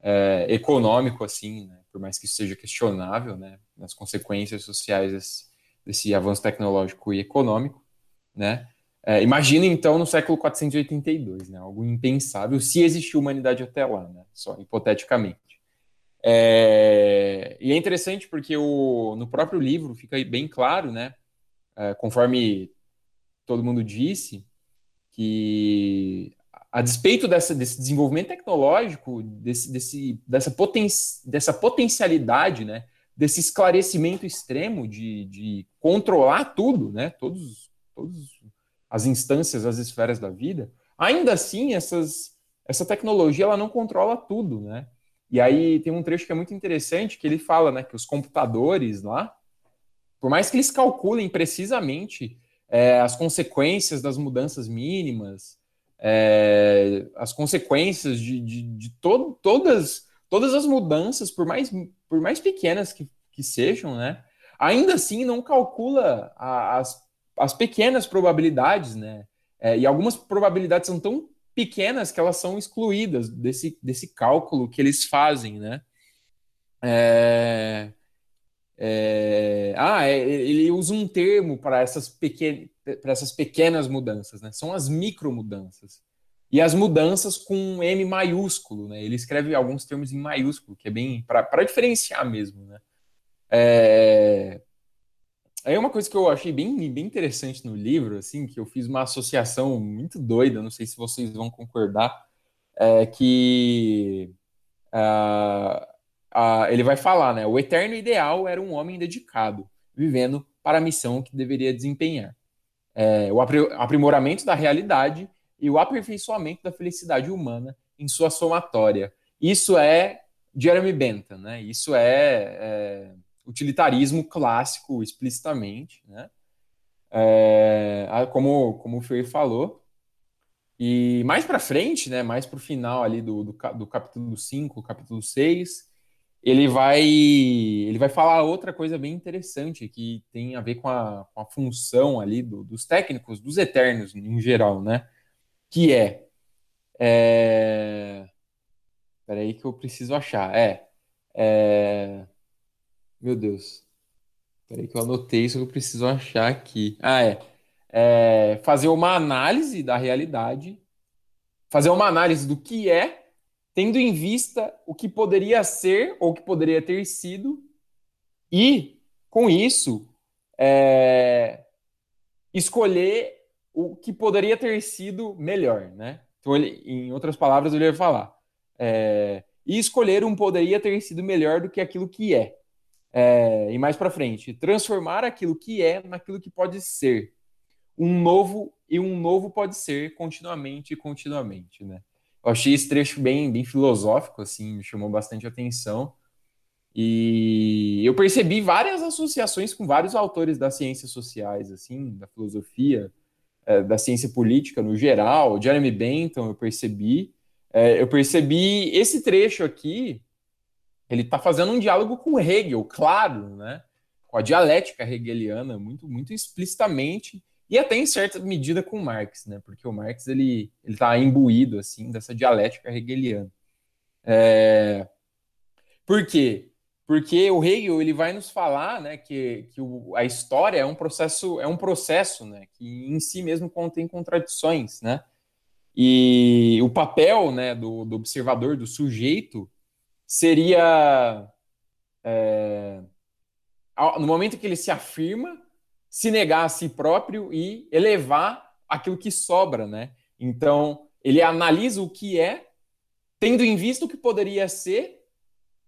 é, econômico, assim, né? por mais que isso seja questionável, né? nas consequências sociais desse, desse avanço tecnológico e econômico, né? É, imagina então no século 482, né? Algo impensável se existiu humanidade até lá, né? Só hipoteticamente. É, e é interessante porque o, no próprio livro fica bem claro, né? É, conforme todo mundo disse, que a despeito dessa, desse desenvolvimento tecnológico, desse, desse, dessa, poten, dessa potencialidade né, desse esclarecimento extremo de, de controlar tudo, né? Todos, todos as instâncias, as esferas da vida. Ainda assim, essas, essa tecnologia ela não controla tudo, né? E aí tem um trecho que é muito interessante que ele fala, né, que os computadores lá, por mais que eles calculem precisamente é, as consequências das mudanças mínimas, é, as consequências de, de, de todas, todas as mudanças, por mais, por mais pequenas que, que sejam, né, ainda assim não calcula a, as, as pequenas probabilidades, né, é, e algumas probabilidades são tão pequenas que elas são excluídas desse, desse cálculo que eles fazem, né? É, é, ah, é, ele usa um termo para essas, pequen, essas pequenas mudanças, né? São as micromudanças. E as mudanças com M maiúsculo, né? Ele escreve alguns termos em maiúsculo, que é bem para diferenciar mesmo, né? É, Aí uma coisa que eu achei bem, bem interessante no livro, assim, que eu fiz uma associação muito doida, não sei se vocês vão concordar, é que uh, ele vai falar, né? O eterno ideal era um homem dedicado, vivendo para a missão que deveria desempenhar. É, o aprimoramento da realidade e o aperfeiçoamento da felicidade humana em sua somatória. Isso é Jeremy Bentham, né? Isso é, é utilitarismo clássico explicitamente, né? É, como, como o Fer falou. E mais para frente, né, mais para o final ali do, do, do capítulo 5, capítulo 6, ele vai, ele vai falar outra coisa bem interessante que tem a ver com a, com a função ali do, dos técnicos, dos eternos em geral, né? Que é, é... Peraí que eu preciso achar. É, é meu Deus. Peraí que eu anotei isso que eu preciso achar aqui. Ah, é. é. Fazer uma análise da realidade, fazer uma análise do que é, tendo em vista o que poderia ser ou que poderia ter sido, e, com isso, é, escolher o que poderia ter sido melhor, né? Então, ele, em outras palavras, ele vai falar. É, e escolher um poderia ter sido melhor do que aquilo que é. É, e mais para frente, transformar aquilo que é naquilo que pode ser. Um novo e um novo pode ser continuamente e continuamente, né? Eu achei esse trecho bem, bem filosófico, assim, me chamou bastante atenção. E eu percebi várias associações com vários autores das ciências sociais, assim, da filosofia, é, da ciência política no geral. Jeremy Bentham, eu percebi. É, eu percebi esse trecho aqui, ele está fazendo um diálogo com Hegel, claro, né? com a dialética hegeliana, muito, muito explicitamente, e até em certa medida com Marx, né? porque o Marx ele está imbuído assim, dessa dialética hegeliana. É... Por quê? Porque o Hegel ele vai nos falar né, que, que o, a história é um processo, é um processo né, que em si mesmo contém contradições. Né? E o papel né, do, do observador, do sujeito, seria é, no momento que ele se afirma, se negar a si próprio e elevar aquilo que sobra, né? Então, ele analisa o que é, tendo em vista o que poderia ser,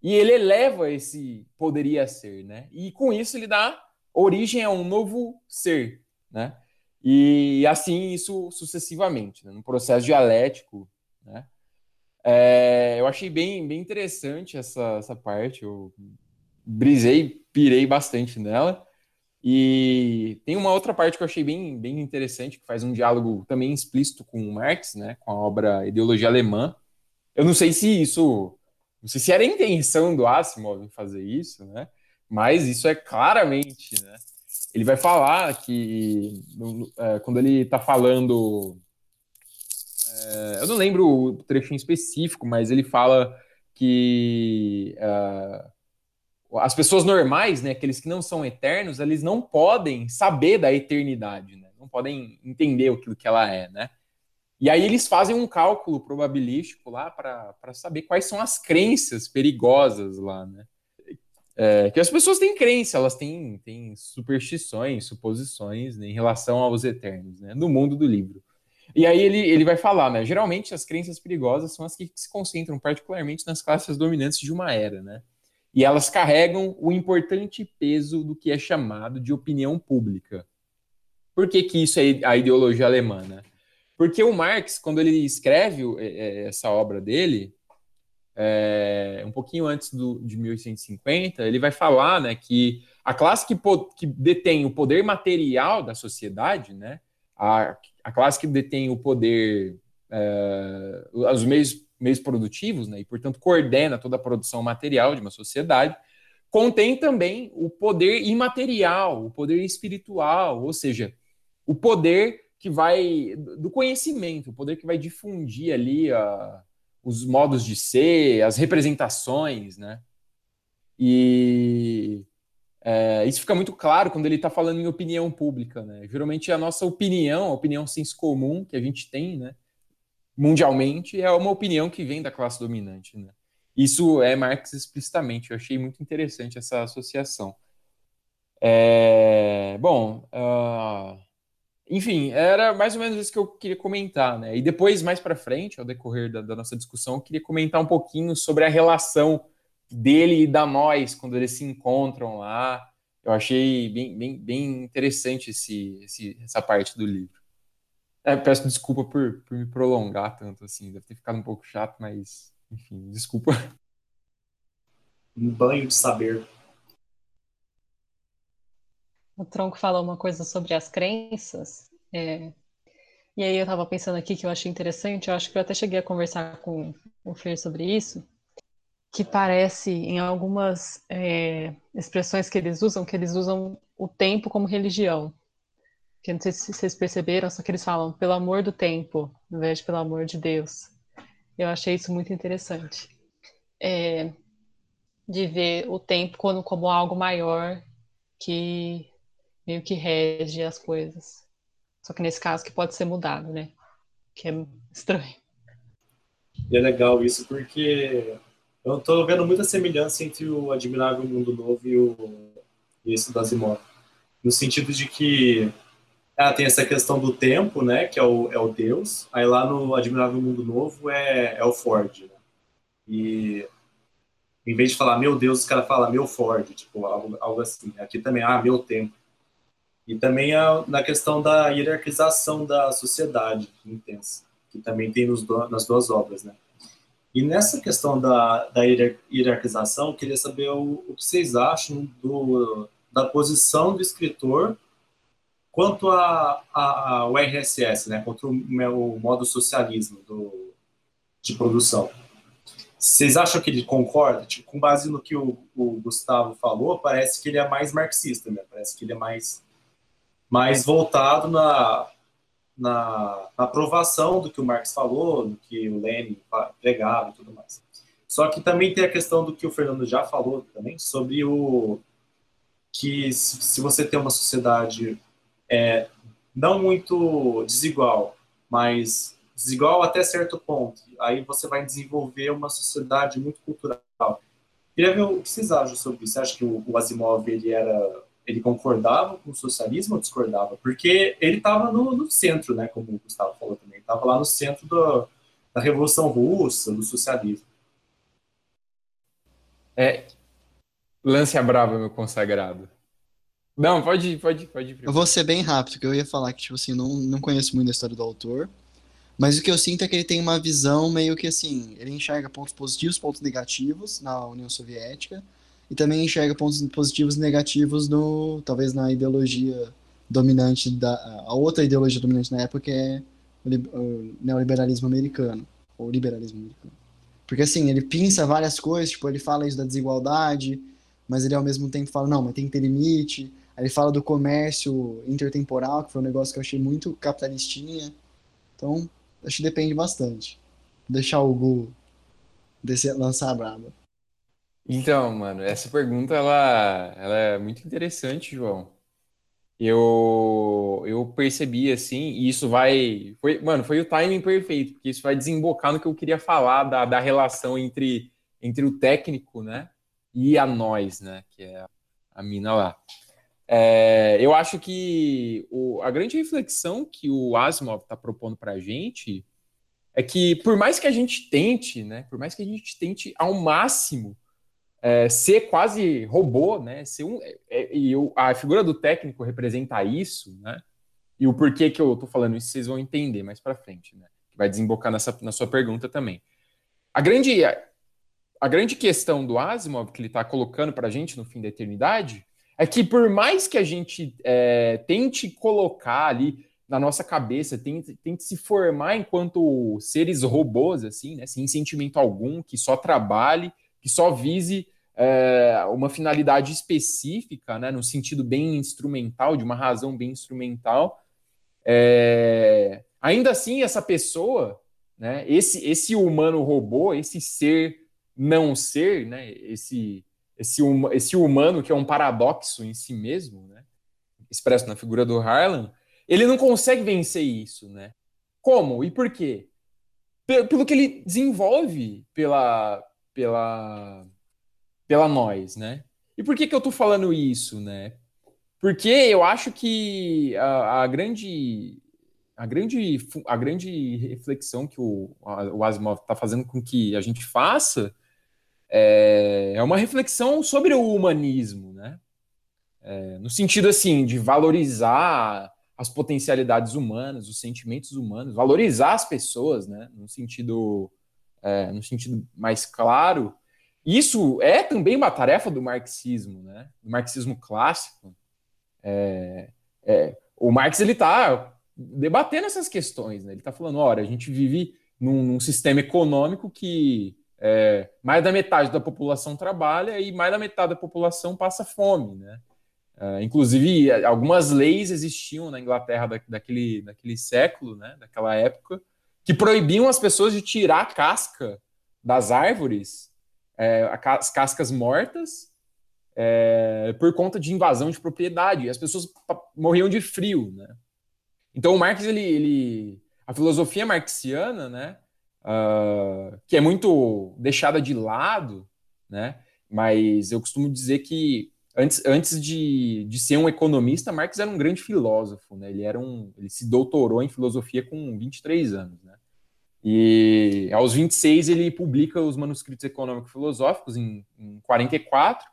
e ele eleva esse poderia ser, né? E com isso ele dá origem a um novo ser, né? E assim isso sucessivamente, né? no processo dialético, né? É, eu achei bem, bem interessante essa, essa parte. Eu brisei, pirei bastante nela. E tem uma outra parte que eu achei bem, bem interessante, que faz um diálogo também explícito com Marx, né, com a obra Ideologia Alemã. Eu não sei se isso, não sei se era a intenção do Asimov fazer isso, né, mas isso é claramente, né. Ele vai falar que é, quando ele está falando é, eu não lembro o trecho em específico, mas ele fala que uh, as pessoas normais, né, aqueles que não são eternos, eles não podem saber da eternidade, né? não podem entender aquilo que ela é, né? E aí eles fazem um cálculo probabilístico lá para saber quais são as crenças perigosas lá, né? É, que as pessoas têm crença, elas têm, têm superstições, suposições né, em relação aos eternos, né? No mundo do livro. E aí ele, ele vai falar, né? Geralmente as crenças perigosas são as que se concentram particularmente nas classes dominantes de uma era, né? E elas carregam o importante peso do que é chamado de opinião pública. Por que, que isso é a ideologia alemã? Né? Porque o Marx, quando ele escreve é, é, essa obra dele, é, um pouquinho antes do, de 1850, ele vai falar né, que a classe que, que detém o poder material da sociedade, né, a, a classe que detém o poder, é, os meios, meios produtivos, né, e portanto coordena toda a produção material de uma sociedade, contém também o poder imaterial, o poder espiritual, ou seja, o poder que vai do conhecimento, o poder que vai difundir ali a, os modos de ser, as representações, né? E é, isso fica muito claro quando ele está falando em opinião pública, né? Geralmente a nossa opinião, a opinião senso comum que a gente tem, né? Mundialmente, é uma opinião que vem da classe dominante, né? Isso é Marx explicitamente. Eu achei muito interessante essa associação. É, bom, uh, enfim, era mais ou menos isso que eu queria comentar, né? E depois, mais para frente, ao decorrer da, da, nossa discussão, eu queria comentar um pouquinho sobre a relação dele e da nós, quando eles se encontram lá. Eu achei bem, bem, bem interessante esse, esse, essa parte do livro. É, peço desculpa por, por me prolongar tanto assim, deve ter ficado um pouco chato, mas, enfim, desculpa. Um banho de saber. O Tronco falou uma coisa sobre as crenças. É... E aí eu estava pensando aqui que eu achei interessante, eu acho que eu até cheguei a conversar com o Fer sobre isso, que parece em algumas é, expressões que eles usam, que eles usam o tempo como religião. Que não sei se vocês perceberam, só que eles falam pelo amor do tempo, ao invés de pelo amor de Deus. Eu achei isso muito interessante. É, de ver o tempo como, como algo maior que meio que rege as coisas. Só que nesse caso que pode ser mudado, né? Que é estranho. E é legal isso porque eu estou vendo muita semelhança entre o Admirável Mundo Novo e, o, e esse do Asimov. No sentido de que ah, tem essa questão do tempo, né? Que é o, é o Deus. Aí lá no Admirável Mundo Novo é, é o Ford. Né? E em vez de falar meu Deus, os caras falam meu Ford, tipo, algo, algo assim. Aqui também, ah, meu tempo. E também a, na questão da hierarquização da sociedade intensa, que também tem nos do, nas duas obras, né? E nessa questão da, da hierarquização, eu queria saber o, o que vocês acham do, da posição do escritor quanto a, a, ao RSS, né, contra o, modo socialismo do, de produção. Vocês acham que ele concorda? Tipo, com base no que o, o, Gustavo falou, parece que ele é mais marxista, né? Parece que ele é mais mais voltado na, na, na, aprovação do que o Marx falou, do que o Lenin pregava e tudo mais. Só que também tem a questão do que o Fernando já falou também, sobre o que se você tem uma sociedade é, não muito desigual, mas desigual até certo ponto, aí você vai desenvolver uma sociedade muito cultural. Queria ver o que vocês acham sobre isso. Você acha que o, o Asimov ele era ele concordava com o socialismo ou discordava? Porque ele estava no, no, centro, né, como o Gustavo falou também, estava lá no centro do, da Revolução Russa, do socialismo. É, lance a brava, meu consagrado. Não, pode, pode, pode ir. Eu vou ser bem rápido, que eu ia falar que, tipo assim, não, não conheço muito a história do autor, mas o que eu sinto é que ele tem uma visão meio que assim, ele enxerga pontos positivos, pontos negativos na União Soviética, e também enxerga pontos positivos e negativos no talvez na ideologia dominante da a outra ideologia dominante na época que é o, o neoliberalismo americano ou liberalismo americano porque assim ele pinça várias coisas tipo ele fala isso da desigualdade mas ele ao mesmo tempo fala não mas tem que ter limite ele fala do comércio intertemporal que foi um negócio que eu achei muito capitalistinha então acho que depende bastante deixar o Gu descer, lançar a braba então, mano, essa pergunta ela, ela é muito interessante, João. Eu, eu percebi assim, e isso vai. Foi, mano, foi o timing perfeito, porque isso vai desembocar no que eu queria falar da, da relação entre, entre o técnico, né? E a nós, né? Que é a mina lá. É, eu acho que o, a grande reflexão que o Asimov está propondo para a gente é que, por mais que a gente tente, né? Por mais que a gente tente ao máximo é, ser quase robô, né? Ser um, é, é e eu, a figura do técnico representa isso, né? E o porquê que eu estou falando isso vocês vão entender mais para frente, né? Que vai desembocar nessa, na sua pergunta também. A grande, a grande questão do Asimov que ele está colocando para a gente no fim da eternidade é que por mais que a gente é, tente colocar ali na nossa cabeça, tente, tente se formar enquanto seres robôs, assim, né, sem sentimento algum, que só trabalhe, que só vise é, uma finalidade específica, né, no sentido bem instrumental, de uma razão bem instrumental, é, ainda assim essa pessoa, né, esse, esse humano robô, esse ser não ser, né, esse, esse, esse humano que é um paradoxo em si mesmo, né, expresso na figura do Harlan, ele não consegue vencer isso, né? Como e por quê? Pelo que ele desenvolve pela, pela, pela nós, né? E por que, que eu tô falando isso, né? Porque eu acho que a, a grande a grande, a grande reflexão que o, o Asimov está fazendo com que a gente faça é, é uma reflexão sobre o humanismo, né? É, no sentido assim de valorizar as potencialidades humanas, os sentimentos humanos, valorizar as pessoas, né, no sentido, é, no sentido mais claro. Isso é também uma tarefa do marxismo, né, do marxismo clássico. É, é, o Marx ele está debatendo essas questões, né? ele está falando, olha, a gente vive num, num sistema econômico que é, mais da metade da população trabalha e mais da metade da população passa fome, né? Uh, inclusive, algumas leis existiam na Inglaterra da, daquele, daquele século, né, daquela época, que proibiam as pessoas de tirar a casca das árvores, é, as cascas mortas, é, por conta de invasão de propriedade. E as pessoas morriam de frio. Né? Então, o Marx, ele, ele, a filosofia marxiana, né, uh, que é muito deixada de lado, né, mas eu costumo dizer que antes, antes de, de ser um economista, Marx era um grande filósofo, né? Ele era um, ele se doutorou em filosofia com 23 anos, né? E aos 26 ele publica os manuscritos econômico-filosóficos em, em 44.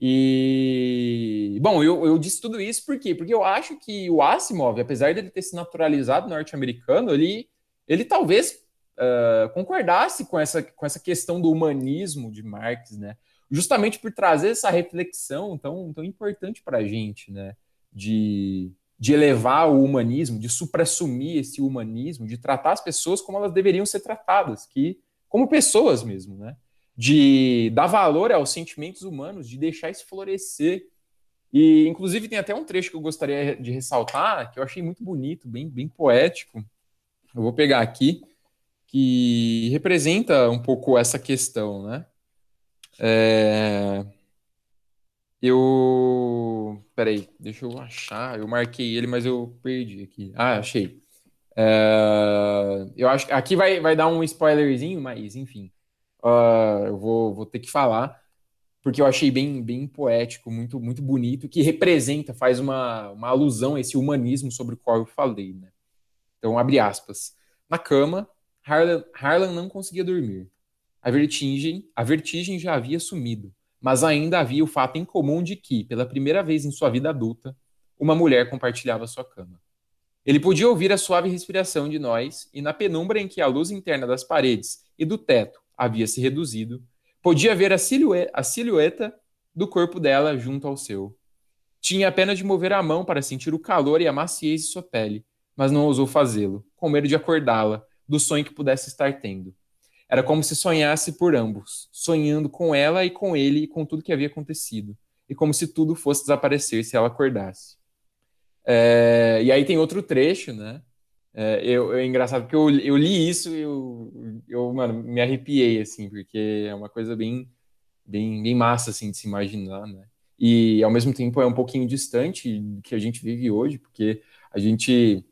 E bom, eu, eu disse tudo isso por quê? Porque eu acho que o Asimov, apesar dele ter se naturalizado norte-americano, ele, ele talvez uh, concordasse com essa, com essa questão do humanismo de Marx, né? justamente por trazer essa reflexão tão, tão importante para a gente, né? De, de elevar o humanismo, de suprassumir esse humanismo, de tratar as pessoas como elas deveriam ser tratadas, que como pessoas mesmo, né? De dar valor aos sentimentos humanos, de deixar isso florescer. E, inclusive, tem até um trecho que eu gostaria de ressaltar, que eu achei muito bonito, bem, bem poético. Eu vou pegar aqui, que representa um pouco essa questão, né? É... Eu. Peraí, deixa eu achar. Eu marquei ele, mas eu perdi aqui. Ah, achei. É... Eu acho aqui vai, vai dar um spoilerzinho, mas enfim. Uh, eu vou, vou ter que falar, porque eu achei bem, bem poético, muito, muito bonito, que representa, faz uma, uma alusão a esse humanismo sobre o qual eu falei. Né? Então, abre aspas. Na cama, Harlan, Harlan não conseguia dormir. A vertigem, a vertigem já havia sumido, mas ainda havia o fato em comum de que, pela primeira vez em sua vida adulta, uma mulher compartilhava sua cama. Ele podia ouvir a suave respiração de nós, e na penumbra em que a luz interna das paredes e do teto havia se reduzido, podia ver a, silhueta, a silhueta do corpo dela junto ao seu. Tinha apenas de mover a mão para sentir o calor e a maciez de sua pele, mas não ousou fazê-lo, com medo de acordá-la do sonho que pudesse estar tendo. Era como se sonhasse por ambos, sonhando com ela e com ele e com tudo que havia acontecido, e como se tudo fosse desaparecer se ela acordasse. É, e aí tem outro trecho, né? É, eu, é engraçado porque eu, eu li isso e eu, eu, mano, me arrepiei, assim, porque é uma coisa bem, bem, bem massa, assim, de se imaginar, né? E, ao mesmo tempo, é um pouquinho distante do que a gente vive hoje, porque a gente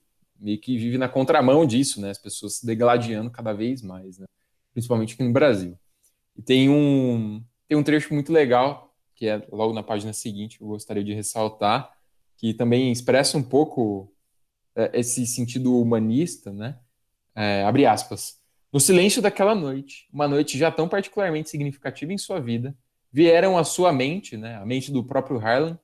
meio que vive na contramão disso, né? As pessoas se degladiando cada vez mais, né? principalmente aqui no Brasil. E tem um, tem um trecho muito legal, que é logo na página seguinte, eu gostaria de ressaltar, que também expressa um pouco é, esse sentido humanista, né? É, abre aspas. No silêncio daquela noite, uma noite já tão particularmente significativa em sua vida, vieram à sua mente, né, a mente do próprio Harlan,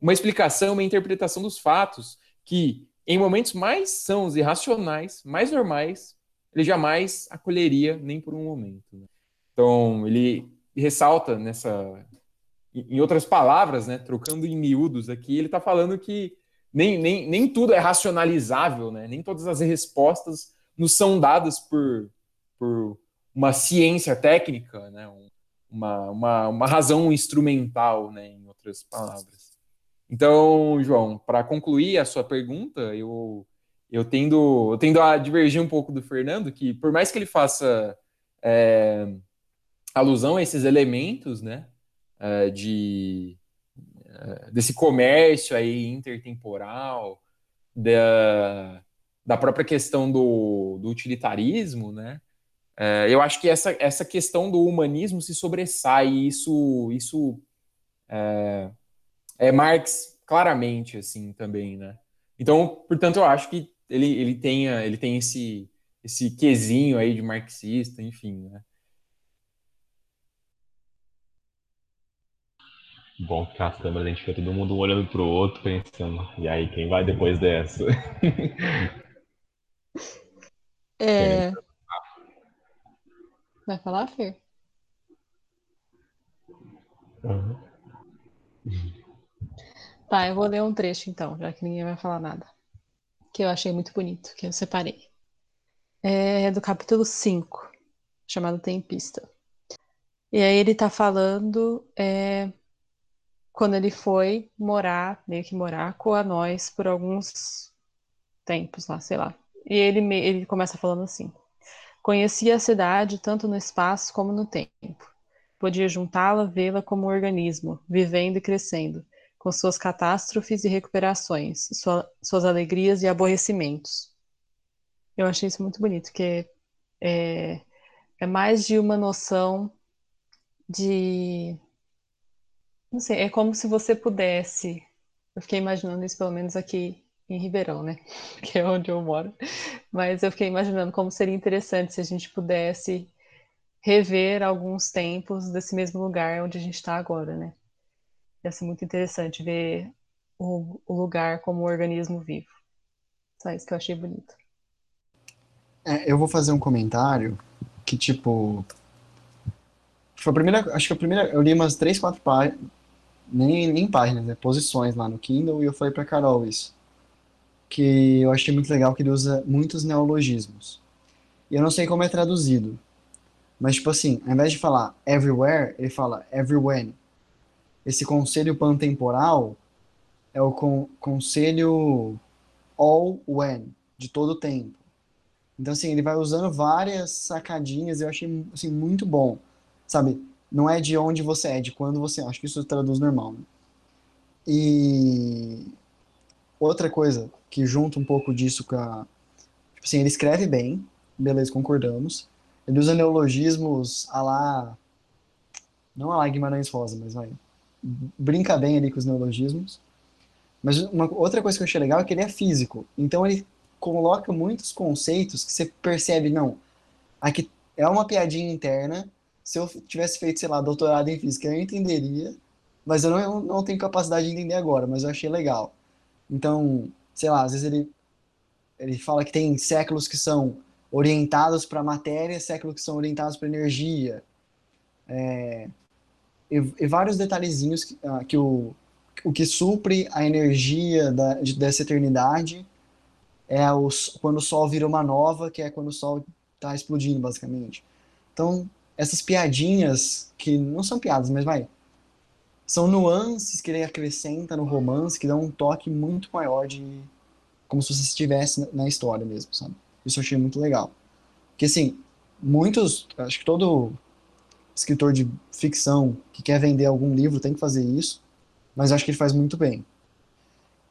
uma explicação, uma interpretação dos fatos que, em momentos mais sãos e racionais, mais normais, ele jamais acolheria nem por um momento. Né? Então, ele ressalta nessa, em outras palavras, né, trocando em miúdos aqui, ele está falando que nem, nem, nem tudo é racionalizável, né? nem todas as respostas nos são dadas por, por uma ciência técnica, né? uma, uma, uma razão instrumental, né? em outras palavras. Então, João, para concluir a sua pergunta, eu, eu, tendo, eu tendo a divergir um pouco do Fernando, que por mais que ele faça é, alusão a esses elementos né, é, de, é, desse comércio aí intertemporal, da, da própria questão do, do utilitarismo, né? É, eu acho que essa, essa questão do humanismo se sobressai, e isso, isso é, é Marx claramente, assim, também, né? Então, portanto, eu acho que ele, ele, tenha, ele tem esse, esse quesinho aí de marxista, enfim, né? Bom que as câmeras a gente fica todo mundo olhando pro outro, pensando, e aí, quem vai depois dessa? É... Vai falar, Fer? Uhum. Tá, eu vou ler um trecho então, já que ninguém vai falar nada. Que eu achei muito bonito, que eu separei. É do capítulo 5, chamado Tempista. E aí ele tá falando é, quando ele foi morar, meio que morar com a nós por alguns tempos lá, sei lá. E ele, ele começa falando assim: Conhecia a cidade tanto no espaço como no tempo. Podia juntá-la, vê-la como um organismo, vivendo e crescendo, com suas catástrofes e recuperações, sua, suas alegrias e aborrecimentos. Eu achei isso muito bonito, que é, é mais de uma noção de. Não sei, é como se você pudesse. Eu fiquei imaginando isso, pelo menos aqui em Ribeirão, né? Que é onde eu moro. Mas eu fiquei imaginando como seria interessante se a gente pudesse rever alguns tempos desse mesmo lugar onde a gente está agora, né? Ia ser muito interessante ver o, o, lugar como um organismo vivo. Só isso que eu achei bonito. É, eu vou fazer um comentário que, tipo. Foi a primeira. Acho que a primeira. Eu li umas três, quatro páginas. Nem, nem páginas, né? Posições lá no Kindle, e eu falei pra Carol isso que eu achei muito legal que ele usa muitos neologismos. E eu não sei como é traduzido. Mas, tipo assim, ao invés de falar everywhere, ele fala everywhere. Esse conselho pantemporal é o con conselho all when, de todo tempo. Então, assim, ele vai usando várias sacadinhas, eu achei, assim, muito bom. Sabe, não é de onde você é, de quando você é. Acho que isso traduz normal, né? E outra coisa que junta um pouco disso com a. Tipo assim, ele escreve bem, beleza, concordamos. Ele usa neologismos a lá. Não a lá Guimarães Rosa, mas vai. Brinca bem ali com os neologismos. Mas uma outra coisa que eu achei legal é que ele é físico. Então ele coloca muitos conceitos que você percebe, não. Aqui é uma piadinha interna. Se eu tivesse feito, sei lá, doutorado em física, eu entenderia. Mas eu não, eu não tenho capacidade de entender agora, mas eu achei legal. Então, sei lá, às vezes ele, ele fala que tem séculos que são orientados para matéria, séculos que são orientados para energia. É, e, e, vários detalhezinhos que, uh, que o, o que supre a energia da, de, dessa eternidade é os, quando o Sol vira uma nova, que é quando o Sol está explodindo, basicamente. Então, essas piadinhas, que não são piadas, mas vai, são nuances que ele acrescenta no romance que dão um toque muito maior de como se você estivesse na história mesmo, sabe? Isso eu achei muito legal. Porque assim, muitos, acho que todo escritor de ficção que quer vender algum livro tem que fazer isso, mas acho que ele faz muito bem.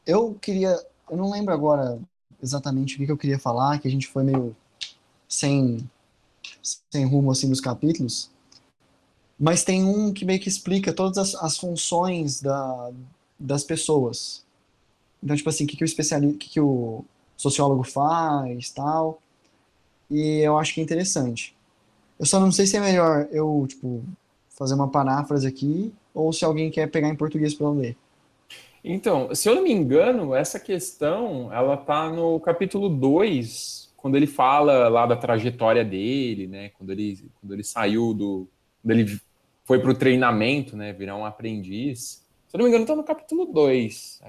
Eu queria, eu não lembro agora exatamente o que eu queria falar, que a gente foi meio sem sem rumo assim nos capítulos, mas tem um que meio que explica todas as, as funções da, das pessoas. Então, tipo assim, o que, que o especialista, que, que o sociólogo faz, tal. E eu acho que é interessante. Eu só não sei se é melhor eu, tipo, fazer uma paráfrase aqui, ou se alguém quer pegar em português para ler. Então, se eu não me engano, essa questão, ela tá no capítulo 2, quando ele fala lá da trajetória dele, né? Quando ele, quando ele saiu do... Quando ele foi para o treinamento, né? Virar um aprendiz. Se eu não me engano, tá no capítulo 2.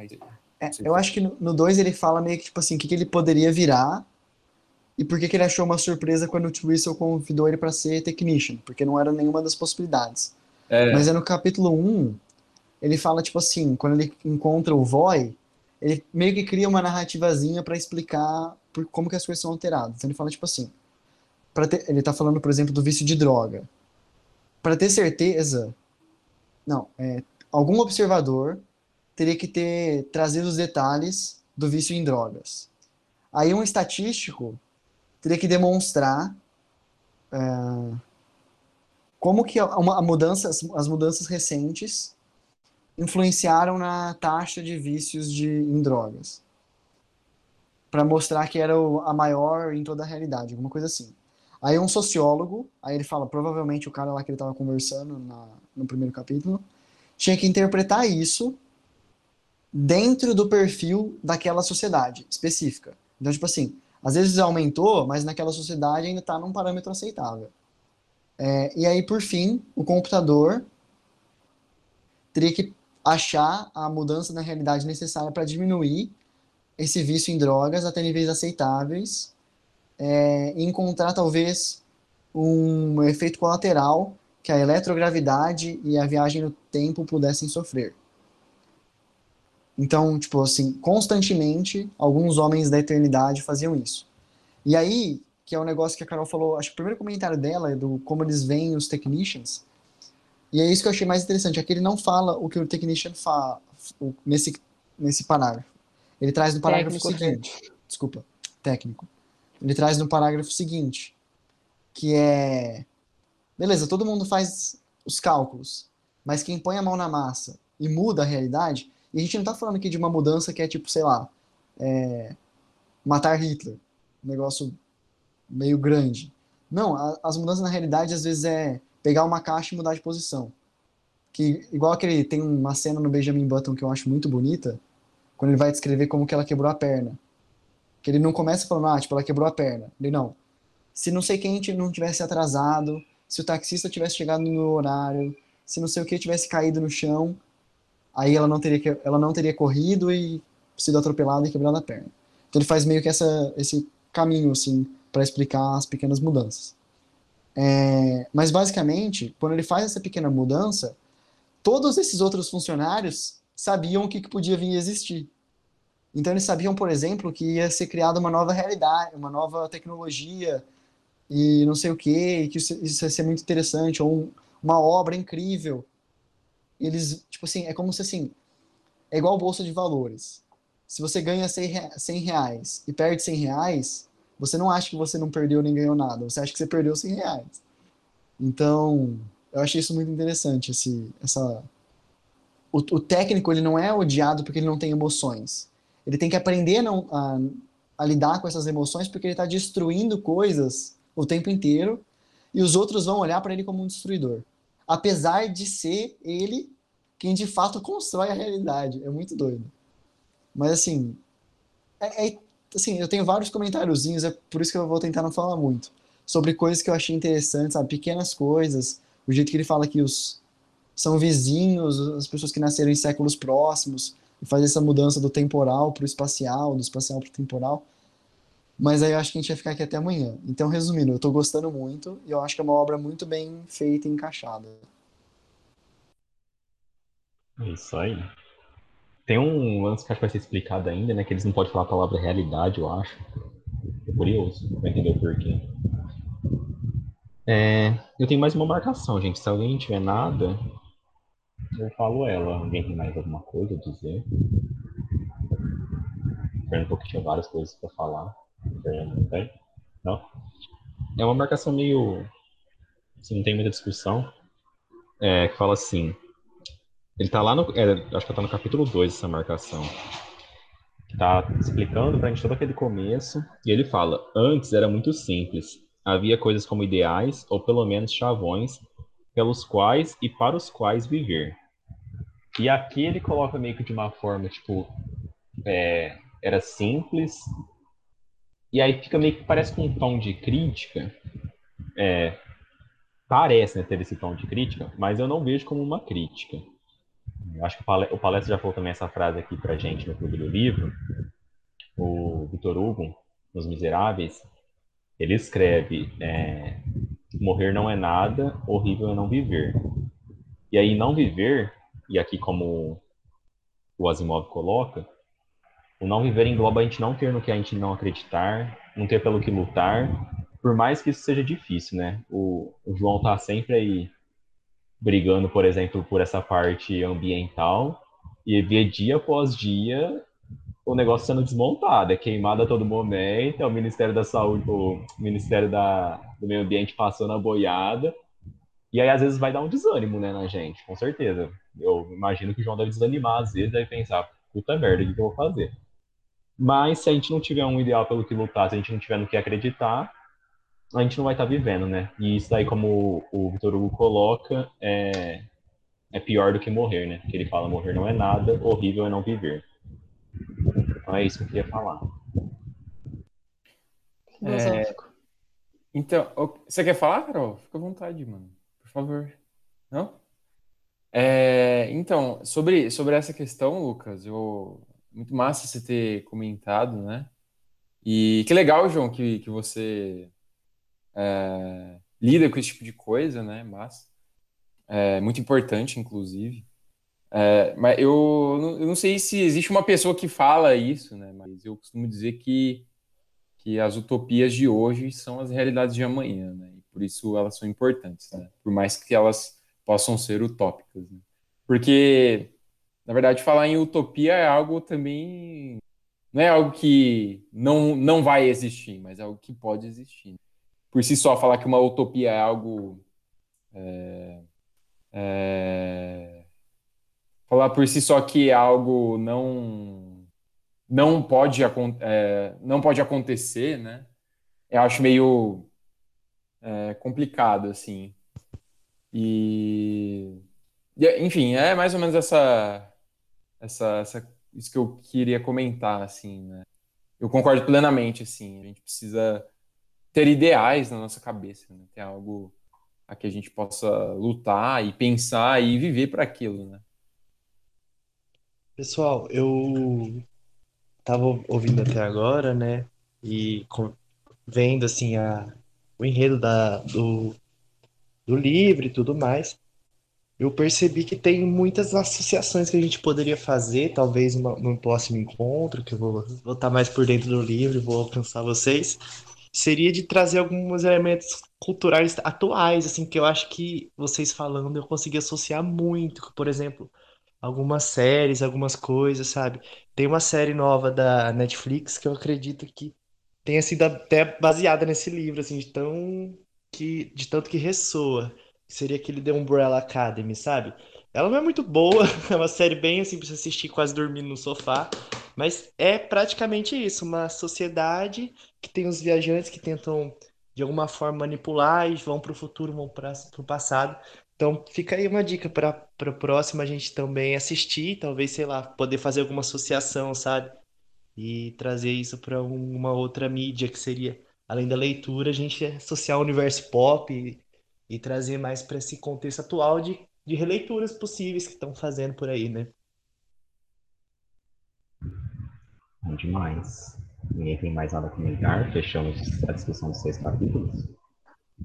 É, eu acho que no 2 ele fala meio que, tipo assim, o que, que ele poderia virar e por que, que ele achou uma surpresa quando o Twistle convidou ele para ser technician, porque não era nenhuma das possibilidades. É. Mas é no capítulo 1, um, ele fala, tipo assim, quando ele encontra o Voy, ele meio que cria uma narrativazinha para explicar por, como que as coisas são alteradas. Então ele fala, tipo assim, ter, ele tá falando, por exemplo, do vício de droga. Para ter certeza, não, é, algum observador teria que ter trazido os detalhes do vício em drogas. Aí um estatístico teria que demonstrar é, como que a, a mudança, as mudanças recentes influenciaram na taxa de vícios de, em drogas. Para mostrar que era o, a maior em toda a realidade, alguma coisa assim. Aí um sociólogo, aí ele fala, provavelmente o cara lá que ele estava conversando na, no primeiro capítulo, tinha que interpretar isso dentro do perfil daquela sociedade específica. Então, tipo assim, às vezes aumentou, mas naquela sociedade ainda está num parâmetro aceitável. É, e aí, por fim, o computador teria que achar a mudança na realidade necessária para diminuir esse vício em drogas até níveis aceitáveis é, e encontrar talvez um efeito colateral que a eletrogravidade e a viagem no tempo pudessem sofrer. Então, tipo assim, constantemente, alguns homens da eternidade faziam isso. E aí, que é um negócio que a Carol falou, acho que o primeiro comentário dela é do como eles veem os technicians. E é isso que eu achei mais interessante, é que ele não fala o que o technician fala nesse, nesse parágrafo. Ele traz no parágrafo técnico, seguinte. Né? Desculpa, técnico. Ele traz no parágrafo seguinte, que é beleza, todo mundo faz os cálculos, mas quem põe a mão na massa e muda a realidade e a gente não está falando aqui de uma mudança que é tipo, sei lá, é, matar Hitler. Um negócio meio grande. Não, a, as mudanças na realidade às vezes é pegar uma caixa e mudar de posição. Que, igual aquele, tem uma cena no Benjamin Button que eu acho muito bonita, quando ele vai descrever como que ela quebrou a perna. Que ele não começa falando, ah, tipo, ela quebrou a perna. Ele, não. Se não sei quem não tivesse atrasado, se o taxista tivesse chegado no horário, se não sei o que tivesse caído no chão, aí ela não teria, ela não teria corrido e sido atropelada e quebrado a perna. Então ele faz meio que essa, esse caminho, assim, para explicar as pequenas mudanças. É, mas basicamente, quando ele faz essa pequena mudança, todos esses outros funcionários sabiam o que, que podia vir a existir. Então eles sabiam, por exemplo, que ia ser criada uma nova realidade, uma nova tecnologia e não sei o que, que isso, isso ia ser muito interessante, ou um, uma obra incrível eles, tipo assim, é como se assim, é igual bolsa de valores. Se você ganha 100 reais e perde 100 reais, você não acha que você não perdeu nem ganhou nada, você acha que você perdeu 100 reais. Então, eu achei isso muito interessante, esse, essa... O, o técnico, ele não é odiado porque ele não tem emoções. Ele tem que aprender a, não, a, a lidar com essas emoções porque ele está destruindo coisas o tempo inteiro e os outros vão olhar para ele como um destruidor apesar de ser ele quem de fato constrói a realidade. É muito doido. Mas assim, é, é, assim, eu tenho vários comentáriozinhos, é por isso que eu vou tentar não falar muito. Sobre coisas que eu achei interessantes, sabe? Pequenas coisas. O jeito que ele fala que os são vizinhos, as pessoas que nasceram em séculos próximos, e faz essa mudança do temporal para o espacial, do espacial para o temporal. Mas aí eu acho que a gente vai ficar aqui até amanhã. Então, resumindo, eu tô gostando muito e eu acho que é uma obra muito bem feita e encaixada. É isso aí. Tem um lance que acho que vai ser explicado ainda, né? Que eles não podem falar a palavra realidade, eu acho. É curioso, vai entender o porquê. É, eu tenho mais uma marcação, gente. Se alguém tiver nada, eu falo ela. Alguém tem mais alguma coisa a dizer? Fernando que tinha várias coisas para falar. Não? É uma marcação meio. Assim, não tem muita discussão. É, que fala assim. Ele tá lá no. É, acho que tá no capítulo 2 essa marcação. Tá explicando pra gente todo aquele começo. E ele fala: Antes era muito simples. Havia coisas como ideais, ou pelo menos chavões, pelos quais e para os quais viver. E aqui ele coloca meio que de uma forma, tipo, é, era simples, e aí fica meio que parece com um tom de crítica, é, parece né, ter esse tom de crítica, mas eu não vejo como uma crítica. Eu acho que o Palestra já falou também essa frase aqui pra gente no Clube do Livro, o Vitor Hugo, nos Miseráveis, ele escreve é, morrer não é nada, horrível é não viver. E aí não viver, e aqui como o Asimov coloca, o não viver engloba a gente não ter no que a gente não acreditar, não ter pelo que lutar, por mais que isso seja difícil, né? O, o João tá sempre aí brigando, por exemplo, por essa parte ambiental, e vê dia após dia o negócio sendo desmontado, é queimado a todo momento, é o Ministério da Saúde, o Ministério da, do Meio Ambiente passando a boiada, e aí às vezes vai dar um desânimo, né, na gente, com certeza. Eu imagino que o João deve desanimar, às vezes deve pensar, puta merda, o que eu vou fazer? Mas se a gente não tiver um ideal pelo que lutar, se a gente não tiver no que acreditar, a gente não vai estar tá vivendo, né? E isso aí, como o Vitor Hugo coloca, é, é pior do que morrer, né? Que ele fala, morrer não é nada, horrível é não viver. Então é isso que eu queria falar. É, então, você quer falar, Carol? Fica à vontade, mano. Por favor. Não? É, então, sobre, sobre essa questão, Lucas, eu, muito massa você ter comentado, né? E que legal, João, que, que você é, lida com esse tipo de coisa, né? Massa. É muito importante, inclusive. É, mas eu, eu não sei se existe uma pessoa que fala isso, né? Mas eu costumo dizer que, que as utopias de hoje são as realidades de amanhã, né? E por isso elas são importantes, né? Por mais que elas possam ser utópicas, né? Porque, na verdade, falar em utopia é algo também não é algo que não, não vai existir, mas é algo que pode existir. Por si só, falar que uma utopia é algo é, é, falar por si só que é algo não não pode é, não pode acontecer, né? Eu acho meio é, complicado assim. E enfim, é mais ou menos essa essa, essa isso que eu queria comentar assim, né? Eu concordo plenamente assim, a gente precisa ter ideais na nossa cabeça, né? ter algo a que a gente possa lutar e pensar e viver para aquilo, né? Pessoal, eu tava ouvindo até agora, né? E vendo assim a, o enredo da, do, do livro e tudo mais, eu percebi que tem muitas associações que a gente poderia fazer, talvez num próximo encontro, que eu vou, estar mais por dentro do livro, vou alcançar vocês, seria de trazer alguns elementos culturais atuais, assim, que eu acho que vocês falando eu consegui associar muito, por exemplo, algumas séries, algumas coisas, sabe? Tem uma série nova da Netflix que eu acredito que tenha sido até baseada nesse livro, assim, de tão que de tanto que ressoa. Seria aquele The Umbrella Academy, sabe? Ela não é muito boa, é uma série bem assim pra você assistir quase dormindo no sofá, mas é praticamente isso, uma sociedade que tem os viajantes que tentam de alguma forma manipular e vão para o futuro, vão para o passado. Então, fica aí uma dica para o próximo a gente também assistir, talvez, sei lá, poder fazer alguma associação, sabe? E trazer isso para uma outra mídia que seria, além da leitura, a gente associar o universo pop e, trazer mais para esse contexto atual de, de releituras possíveis que estão fazendo por aí, né? Bom demais. Ninguém tem mais nada a comentar? Fechamos a discussão dos seis capítulos.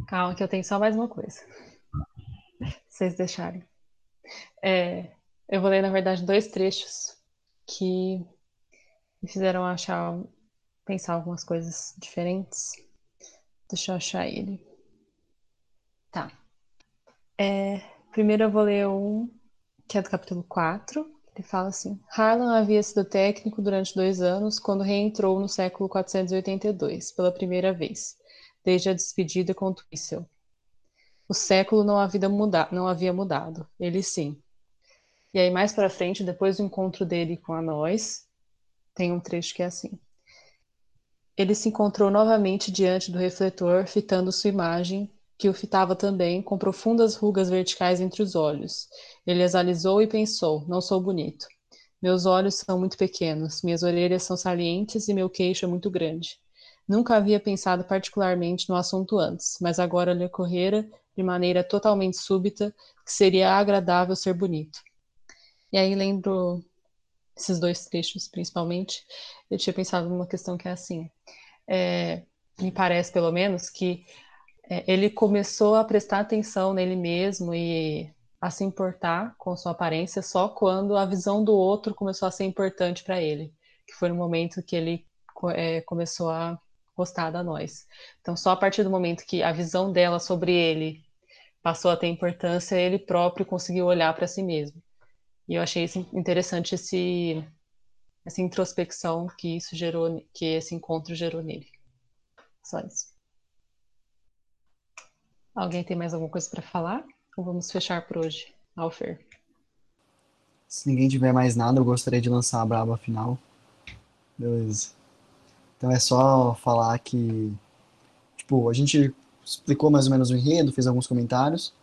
Calma, que eu tenho só mais uma coisa vocês deixarem. É, eu vou ler, na verdade, dois trechos que me fizeram achar, pensar algumas coisas diferentes. Deixa eu achar ele. Tá. É, primeiro eu vou ler um que é do capítulo 4. Ele fala assim: Harlan havia sido técnico durante dois anos quando reentrou no século 482, pela primeira vez, desde a despedida com Twissel. O século não havia, muda não havia mudado, ele sim. E aí, mais para frente, depois do encontro dele com a nós, tem um trecho que é assim. Ele se encontrou novamente diante do refletor, fitando sua imagem que o fitava também, com profundas rugas verticais entre os olhos. Ele as alisou e pensou: não sou bonito. Meus olhos são muito pequenos, minhas orelhas são salientes e meu queixo é muito grande. Nunca havia pensado particularmente no assunto antes, mas agora lhe ocorrera de maneira totalmente súbita que seria agradável ser bonito. E aí lembro esses dois trechos, principalmente, eu tinha pensado numa questão que é assim, é, me parece pelo menos que ele começou a prestar atenção nele mesmo e a se importar com sua aparência só quando a visão do outro começou a ser importante para ele, que foi no momento que ele é, começou a gostar da nós. Então, só a partir do momento que a visão dela sobre ele passou a ter importância, ele próprio conseguiu olhar para si mesmo. E eu achei interessante esse, essa introspecção que isso gerou, que esse encontro gerou nele. Só isso. Alguém tem mais alguma coisa para falar? Ou vamos fechar por hoje, Alfer? Se ninguém tiver mais nada, eu gostaria de lançar a braba final. Beleza. Então é só falar que, tipo, a gente explicou mais ou menos o enredo, fez alguns comentários.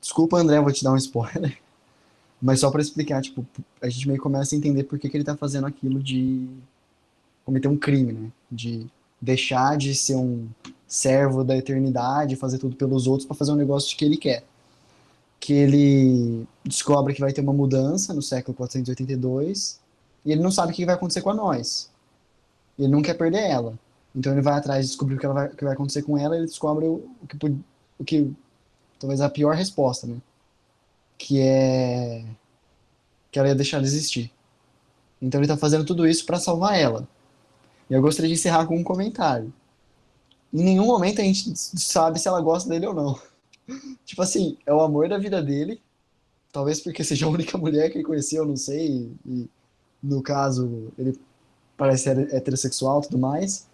Desculpa, André, vou te dar um spoiler. Mas só para explicar, tipo, a gente meio começa a entender por que, que ele tá fazendo aquilo de cometer um crime, né? De deixar de ser um servo da eternidade, fazer tudo pelos outros para fazer um negócio que ele quer. Que ele descobre que vai ter uma mudança no século 482 e ele não sabe o que vai acontecer com a nós. Ele não quer perder ela. Então ele vai atrás de descobrir o que, vai, o que vai acontecer com ela e ele descobre o, o, que, o que talvez a pior resposta, né? que é que ela ia deixar de existir. Então ele está fazendo tudo isso para salvar ela. E eu gostaria de encerrar com um comentário. Em nenhum momento a gente sabe se ela gosta dele ou não. tipo assim, é o amor da vida dele. Talvez porque seja a única mulher que ele conheceu, eu não sei. E, no caso, ele parece heterossexual e tudo mais.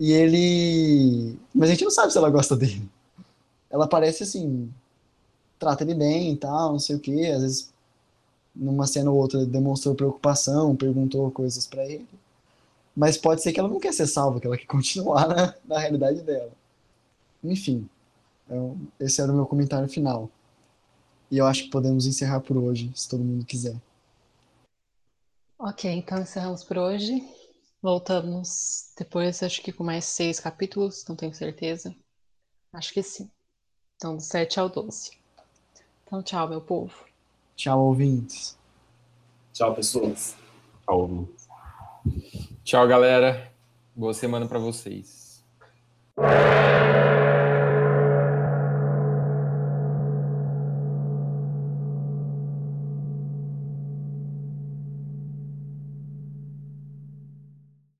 E ele. Mas a gente não sabe se ela gosta dele. Ela parece assim, trata ele bem e tal, não sei o quê. Às vezes, numa cena ou outra, demonstrou preocupação, perguntou coisas para ele. Mas pode ser que ela não quer ser salva, que ela quer continuar na, na realidade dela. Enfim, então, esse era o meu comentário final. E eu acho que podemos encerrar por hoje, se todo mundo quiser. Ok, então encerramos por hoje. Voltamos depois, acho que com mais seis capítulos, não tenho certeza. Acho que sim. Então, do 7 ao 12. Então, tchau, meu povo. Tchau, ouvintes. Tchau, pessoas. Tchau, ouvintes. Tchau, galera. Boa semana para vocês.